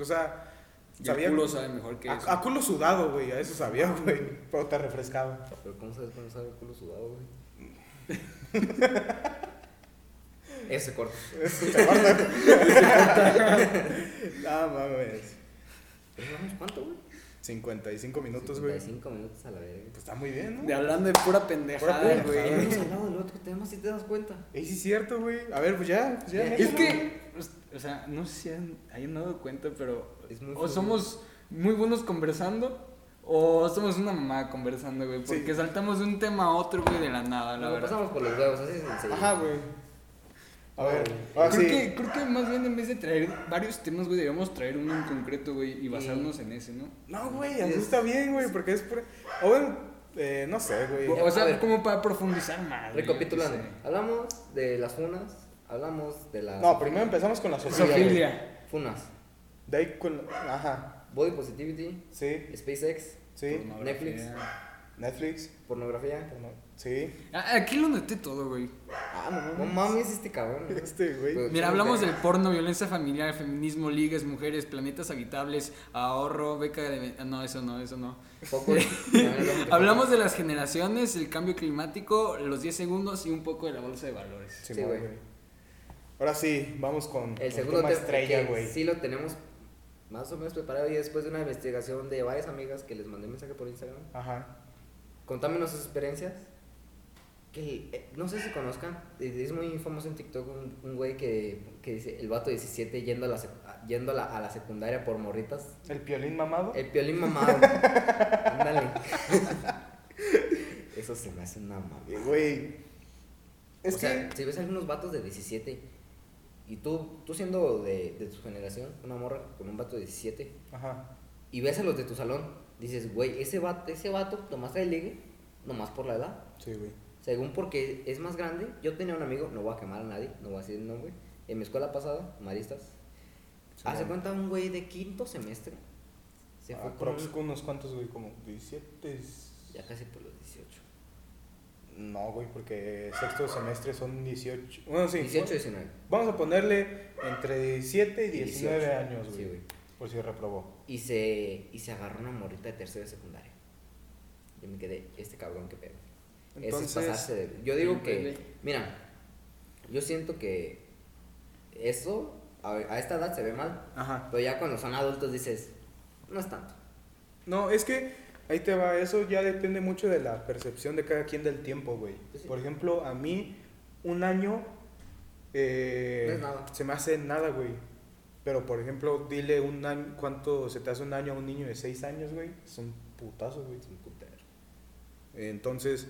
O sea, Y sabía. el culo sabe mejor que eso. a, a culo sudado, güey. A eso sabía, güey. Pero te refrescaba. Pero ¿cómo sabes cuándo sabe el culo sudado, güey? Ese corto. Se guarda. Ah, mames. ¿Pero vamos cuánto, güey? 55 minutos, güey. 55 minutos a la verga. Pues está muy bien, ¿no? De hablando de pura pendejada, Pura güey. Hemos hablado del otro tema, si te das cuenta. Ey, sí es cierto, güey. A ver, pues ya. Pues ya Es que, o sea, no sé si han, hayan dado cuenta, pero Es muy o fluido. somos muy buenos conversando o somos una mamá conversando, güey. Porque Sí. saltamos de un tema a otro, güey, de la nada, la Lo verdad. pasamos por los huevos, así es sencillo. Ajá, güey. A ver. Ahora Creo, sí. que, creo que más bien en vez de traer varios temas, güey, deberíamos traer uno en concreto, güey, y basarnos en ese, ¿no? No, güey, así Es- está bien, güey, porque es por... O bueno, eh, no sé, güey. O sea, a ver. como para profundizar más. güey, Recapitulando, hablamos de las funas, hablamos de las No, primero empezamos con la. Sofilia. funas, De ahí con... Ajá, body positivity, sí, SpaceX, sí. Pornografía. Netflix. Netflix. pornografía. porno- Sí. Ah, Aquí lo noté todo, güey. Ah, no, No mames este cabrón. ¿no? Este, güey. Mira, hablamos del porno, violencia familiar, feminismo, ligas, mujeres, planetas habitables, ahorro, beca de... ah, No, eso no, eso no. Poco. Hablamos de las generaciones, el cambio climático, los 10 segundos y un poco de la bolsa de valores. Sí, Sí, güey. Ahora sí, vamos con El con segundo tema estrella, güey. Sí lo tenemos más o menos preparado y después de una investigación de varias amigas que les mandé mensaje por Instagram, Ajá. contámonos sus experiencias. Que eh, no sé si conozcan, eh, es muy famoso en TikTok un, un güey que, que dice el vato 17 yendo a la, yendo a la, a la secundaria por morritas. El piolín mamado. El piolín mamado. Ándale. Eso se me hace una mamá. Eh, Güey. Es o que... sea, si ves algunos vatos de 17 y tú, tú siendo de, de tu generación, una morra con un vato de 17, Ajá. y ves a los de tu salón, dices, güey, ese vato, ese vato nomás trae ligue, nomás por la edad. Sí, güey. Según porque es más grande, yo tenía un amigo, no voy a quemar a nadie, no voy a decir el nombre, en mi escuela pasada, Maristas, Sí, hace cuenta un güey de quinto semestre, se fue Ah, con prox un- con unos cuantos, güey, como 17. ya casi por los 18. No, güey, porque sexto semestre son 18. Bueno, sí. 18, 19. Vamos a ponerle entre 17 y 19 18. años, güey. Sí, güey. por si reprobó. Y se, y se agarró una morrita de tercero de secundaria. Yo me quedé, este cabrón que pedo. Eso es Entonces, pasarse de- Yo digo que, mira, yo siento que eso a, a esta edad se ve mal, Ajá. pero ya cuando son adultos dices, no es tanto. No, es que ahí te va, eso ya depende mucho de la percepción de cada quien del tiempo, güey. Pues sí. Por ejemplo, a mí un año eh, No es nada. se me hace nada, güey. Pero, por ejemplo, dile un año, cuánto se te hace un año a un niño de 6 años, güey. Es un putazo, güey. Es un putero. Entonces,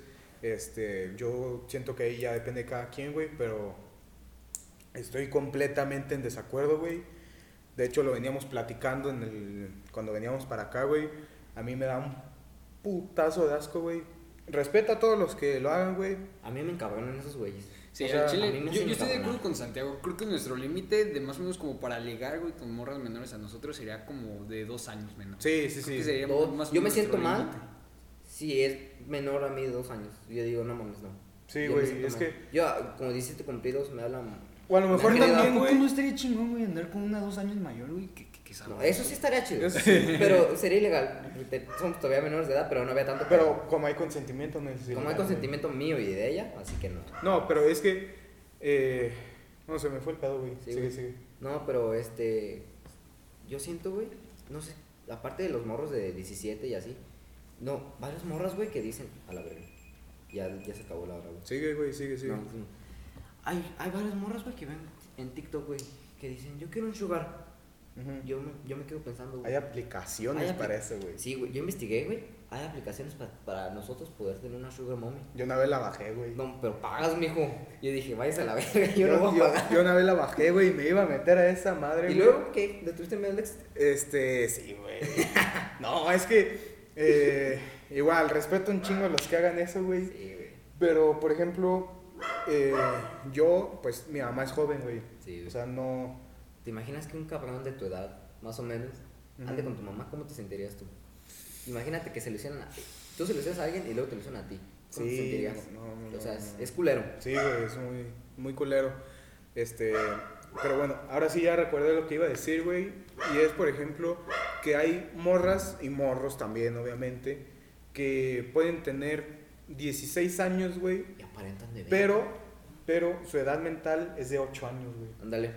este, yo siento que ahí ya depende de cada quien, güey, pero estoy completamente en desacuerdo, güey. De hecho, lo veníamos platicando en el, cuando veníamos para acá, güey. A mí me da un putazo de asco, güey. Respeto a todos los que lo hagan, güey. A mí me encabronan esos güeyes. Sí, O sea, chile, yo, estoy de acuerdo con Santiago. Creo que nuestro límite de más o menos como para ligar, güey, con morras menores a nosotros sería como de dos años menos. Sí, sí, Creo sí. que sería Dos- más o yo me siento mal. Si es menor a mí de dos años, yo digo, no mames, no. Sí, güey, es mal. que... Yo, como 17 cumplidos, me hablan... O a lo mejor también, ¿A poco güey. no estaría chingón, güey, andar con una dos años mayor, güey? ¿Qué, qué, qué No, eso sí estaría chido. Eso sí. Pero sería ilegal. Somos todavía menores de edad, pero no había tanto. Pero como hay consentimiento, no es como hay consentimiento mío y de ella, así que no. No, pero es que... Eh, no, se me fue el pedo, güey. Sí, sigue, güey. sigue. No, pero este. Yo siento, güey. No sé. Aparte de los morros de 17 y así. No, varias morras, güey, que dicen a la verga. Ya, ya se acabó la hora, güey. Sigue, güey, sigue, sigue. No, sí. hay, hay varias morras, güey, que ven en TikTok, güey, que dicen, yo quiero un sugar. Ujú. yo, me, yo me quedo pensando, güey. Hay aplicaciones Hay para eso, güey. Sí, güey, yo investigué, güey. Hay aplicaciones pa- para nosotros poder tener una sugar mommy. Yo una vez la bajé, güey. No, pero pagas, mijo. Yo dije, váyase a la verga, yo, no voy a yo, pagar. yo una vez la bajé, güey, y me iba a meter a esa madre, ¿Y güey. luego qué? ¿Le tuviste miedo al éxito? Este, sí, güey. no, es que, eh, igual, respeto un chingo a los que hagan eso, güey. Sí, güey. Pero, por ejemplo, eh, yo, pues, mi mamá es joven, güey. Sí, güey. O sea, no... ¿Te imaginas que un cabrón de tu edad, más o menos, ande Ujú. con tu mamá? ¿Cómo te sentirías tú? Imagínate que se hicieran a Tú se hicieras a alguien y luego te lo hicieran a ti. ¿Cómo te Sí, sentirías? no, no, o sea, no, es, es culero. Sí, güey, es muy, muy culero. Este, pero bueno, ahora sí ya recuerdo lo que iba a decir, güey. Y es, por ejemplo, que hay morras y morros también, obviamente, que pueden tener 16 años, güey, Y aparentan de ver. pero, pero su edad mental es de 8 años, güey. Ándale.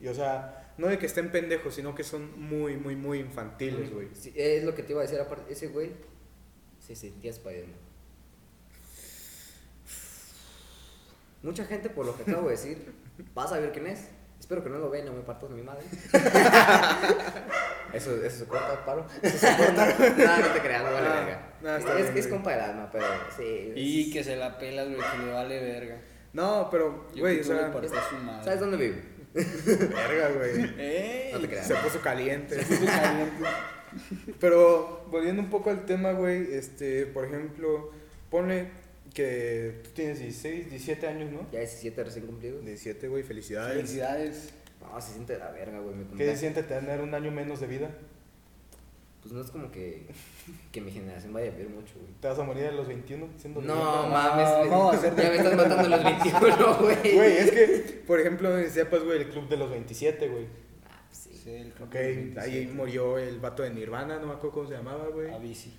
Y o sea, no de que estén pendejos, sino que son muy, muy, muy infantiles, güey. Sí, es lo que te iba a decir. Aparte, ese güey se sentía Spider-Man. Mucha gente, por lo que acabo de decir, va a saber quién es. Espero que no lo vean, no me partas mi madre. eso, eso se corta, paro. Eso se corta. no, no te creas, no vale Ah, verga. no, está es, bien, es que es güey. compa del alma, pero sí. Y es- que se la pelas, güey, que le vale verga. No, pero, güey, o sea. ¿Sabes dónde vive? verga, güey. ¡Ey! No te creas. Se puso caliente. Se puso caliente. Pero volviendo un poco al tema, güey, este, por ejemplo, pone que tú tienes 16, 17 años, ¿no? Ya 17 recién cumplidos. 17, güey, felicidades. Felicidades. No, se siente de la verga, güey. Me ¿Qué se siente tener un año menos de vida? Pues no es como que, que mi generación vaya a vivir mucho, güey. ¿Te vas a morir a los 21 siendo No, viejo? mames, No, hacer ya me estás matando a los 21, güey. Güey, es que, por ejemplo, sepas, güey, el club de los 27, güey. Ah, pues sí. Sí, el Ok, ahí murió el vato de Nirvana, no me acuerdo cómo se llamaba, güey. A bici.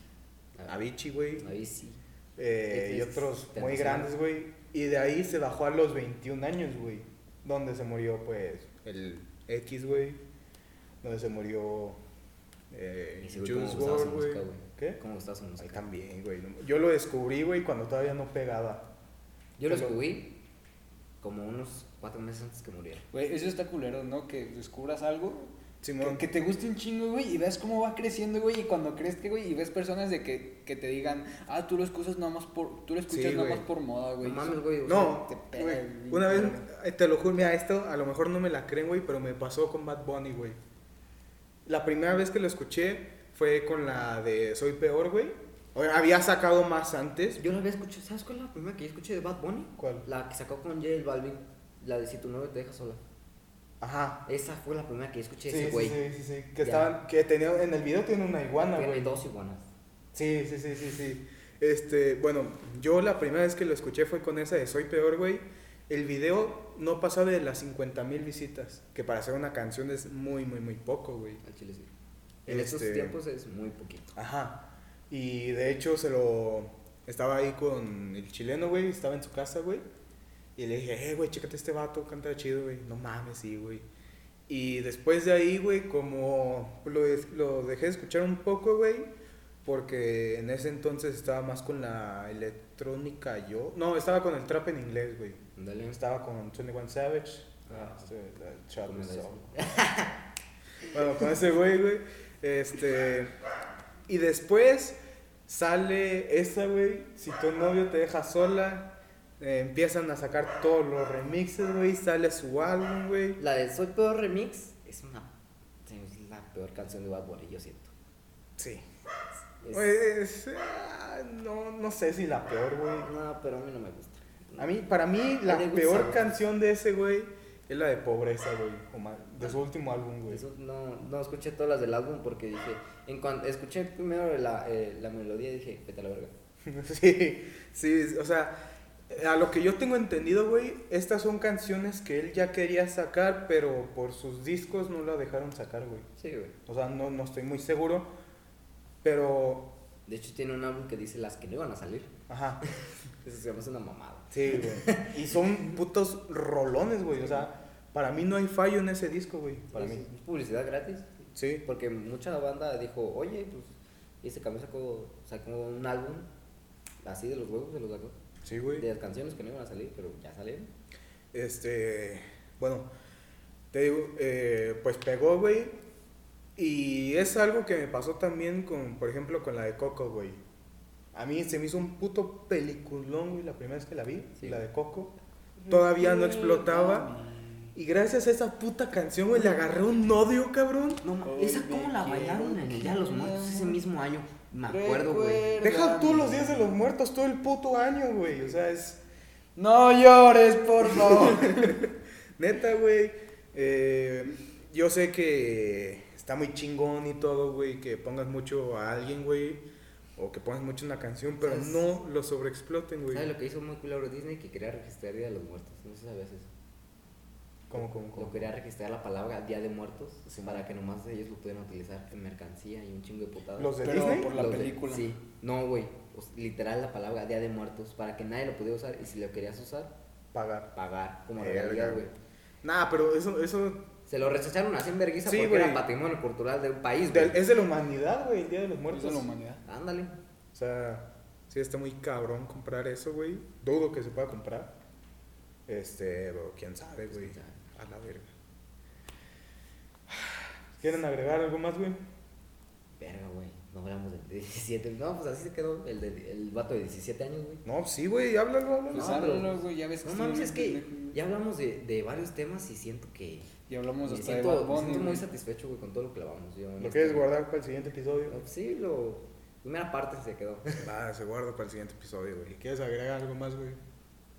Avicii, güey. Sí. Eh, y otros muy grandes, güey. Y de ahí se bajó a los 21 años, güey. Donde se murió, pues, el X, güey. Donde se murió eh, ¿cómo Juice güey. ¿Qué? ¿Cómo su Ahí música? también, güey. Yo lo descubrí, güey, cuando todavía no pegaba. Yo lo descubrí como unos cuatro meses antes que muriera. Güey, eso está culero, ¿no? Que descubras algo. Simón. Que, que te guste un chingo, güey, y ves cómo va creciendo, güey, y cuando crezca, güey, y ves personas de que, que te digan, ah, tú lo escuchas nada más por, tú lo escuchas Sí, nada güey. más por moda, güey. No mames, güey. o No, te pega güey, una vez, eh, te lo juro, mira, esto a lo mejor no me la creen, güey, pero me pasó con Bad Bunny, güey. La primera vez que lo escuché fue con la de Soy Peor, güey. Había sacado más antes. Yo la había escuchado. ¿Sabes cuál es la primera que yo escuché de Bad Bunny? ¿Cuál? La que sacó con J Balvin. La de Si tu novio te deja sola. Ajá. Esa fue la primera que escuché Sí, ese sí, güey. sí, sí, sí. Que Ya. estaban, que tenía, en el video tiene una iguana, Tiene güey. dos iguanas. Sí, sí, sí, sí, sí. Este, bueno, yo la primera vez que lo escuché fue con esa de Soy Peor, güey. El video no pasaba de las 50 mil visitas, que para hacer una canción es muy, muy, muy poco, güey. Al chile sí. En estos Este- tiempos es muy poquito. Ajá. Y de hecho se lo... Estaba ahí con el chileno, güey, estaba en su casa, güey. Y le dije, eh, güey, chécate este vato, canta chido, güey. No mames, sí, güey. Y después de ahí, güey, como lo, lo dejé de escuchar un poco, güey, porque en ese entonces estaba más con la electrónica yo. No, estaba con el trap en inglés, güey. Dale. Estaba con 21 Savage. Ah. este, la. Bueno, con ese güey, güey. Este. Y después sale esa, güey. Si tu novio te deja sola. Eh, empiezan a sacar todos los remixes, güey. Sale su álbum, güey. La de Soy Peor Remix es una. Es la peor canción de Bad Bunny, yo siento. Sí. Es- ah, no, no sé si la peor, güey. No, pero a mí no me gusta. A mí, para mí, la peor canción de ese, güey, es la de Pobreza, güey. De su último álbum, güey. No, no escuché todas las del álbum porque dije. En cuanto escuché primero la, eh, la melodía dije, vete a la verga. Sí, sí, o sea, a lo que yo tengo entendido, güey, estas son canciones que él ya quería sacar, pero por sus discos no la dejaron sacar, güey. Sí, güey. O sea, no, no estoy muy seguro, pero, De hecho, tiene un álbum que dice las que no iban a salir. ajá, Eso se llama es una mamada. sí, güey. Y son putos rolones, güey, o sea, para mí no hay fallo en ese disco, güey, para Es mí. Publicidad gratis. Sí, Porque mucha banda dijo, oye, pues. Y ese cambio sacó, sacó un álbum así de los huevos, de los sacó. Sí, güey. De las canciones que no iban a salir, pero ya salieron. Este, bueno, te digo, eh, pues pegó, güey. Y es algo que me pasó también con, por ejemplo, con la de Coco, güey. A mí se me hizo un puto peliculón, güey, la primera vez que la vi, Sí. la de Coco. Todavía no explotaba. Y gracias a esa puta canción, güey, le agarré un odio, cabrón. No, ma- Hoy esa cómo la bailaron en el Día de los. Muertos ese mismo año. Me acuerdo, güey. Deja tú los días de los muertos todo el puto año, güey. O sea, es No llores, por favor. neta, güey. eh, yo sé que está muy chingón y todo, güey, que pongas mucho a alguien, güey. O que pongas mucho una canción, pero ¿Sabes? no lo sobreexploten, güey. ¿Sabes lo que hizo muy culero Disney? Que quería registrar Día de los Muertos. No sé si sabías eso. ¿Cómo, cómo, cómo? Lo quería registrar la palabra Día de Muertos para que nomás ellos lo pudieran utilizar en mercancía y un chingo de putadas. ¿Los de Disney? por la Los de- película. sí. No, güey. O sea, literal la palabra Día de Muertos para que nadie lo pudiera usar y si lo querías usar, Pagar. pagar como regalía, güey. Nah, pero eso, eso Se lo rechazaron así en vergüenza Sí, porque güey. era patrimonio cultural de un país, güey. es de la humanidad, güey, el Día de los Es Muertos. de la humanidad. Ándale. O sea, sí está muy cabrón comprar eso, güey. Dudo que se pueda comprar. Este, pero quién sabe, güey. A la verga. ¿Quieren agregar algo más, güey? Verga, güey. No hablamos del de 17. No, pues así se quedó el, de, el vato de 17 años, güey. No, sí, güey, háblalo, háblalo. Pues No, pero- háblalo, güey, ya ves que No mames, es que ya hablamos de, de varios temas y siento que. Y hablamos hasta de siento, Bad me Bunny, siento muy satisfecho, güey, con todo lo que lavamos. Yo, ¿Lo quieres guardar para el siguiente episodio? No, Sí, lo. Primera parte se quedó. Ah, se guarda para el siguiente episodio, güey. ¿Quieres agregar algo más, güey?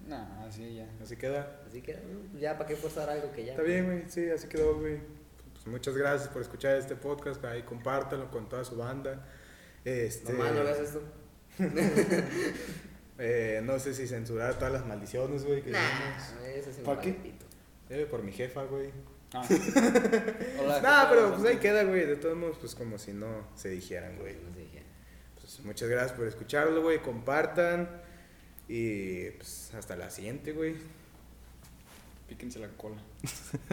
Nah, así ya. Así queda. Así que, mm, ya, ¿para qué forzar algo que ya? Está bien, güey, sí, así quedó, güey. Pues muchas gracias por escuchar este podcast, ahí compártanlo con toda su banda. Este, Mamá, no veas esto. eh, no sé si censurar todas las maldiciones, güey, Nah, sí ¿Para qué? Eh, por mi jefa, güey. Ah. Hola, Nah, pero pues ahí queda, güey. De todos modos, pues como si no se dijeran, güey. No. Pues muchas gracias por escucharlo, güey. Compartan. Y pues hasta la siguiente, güey. Píquense la cola.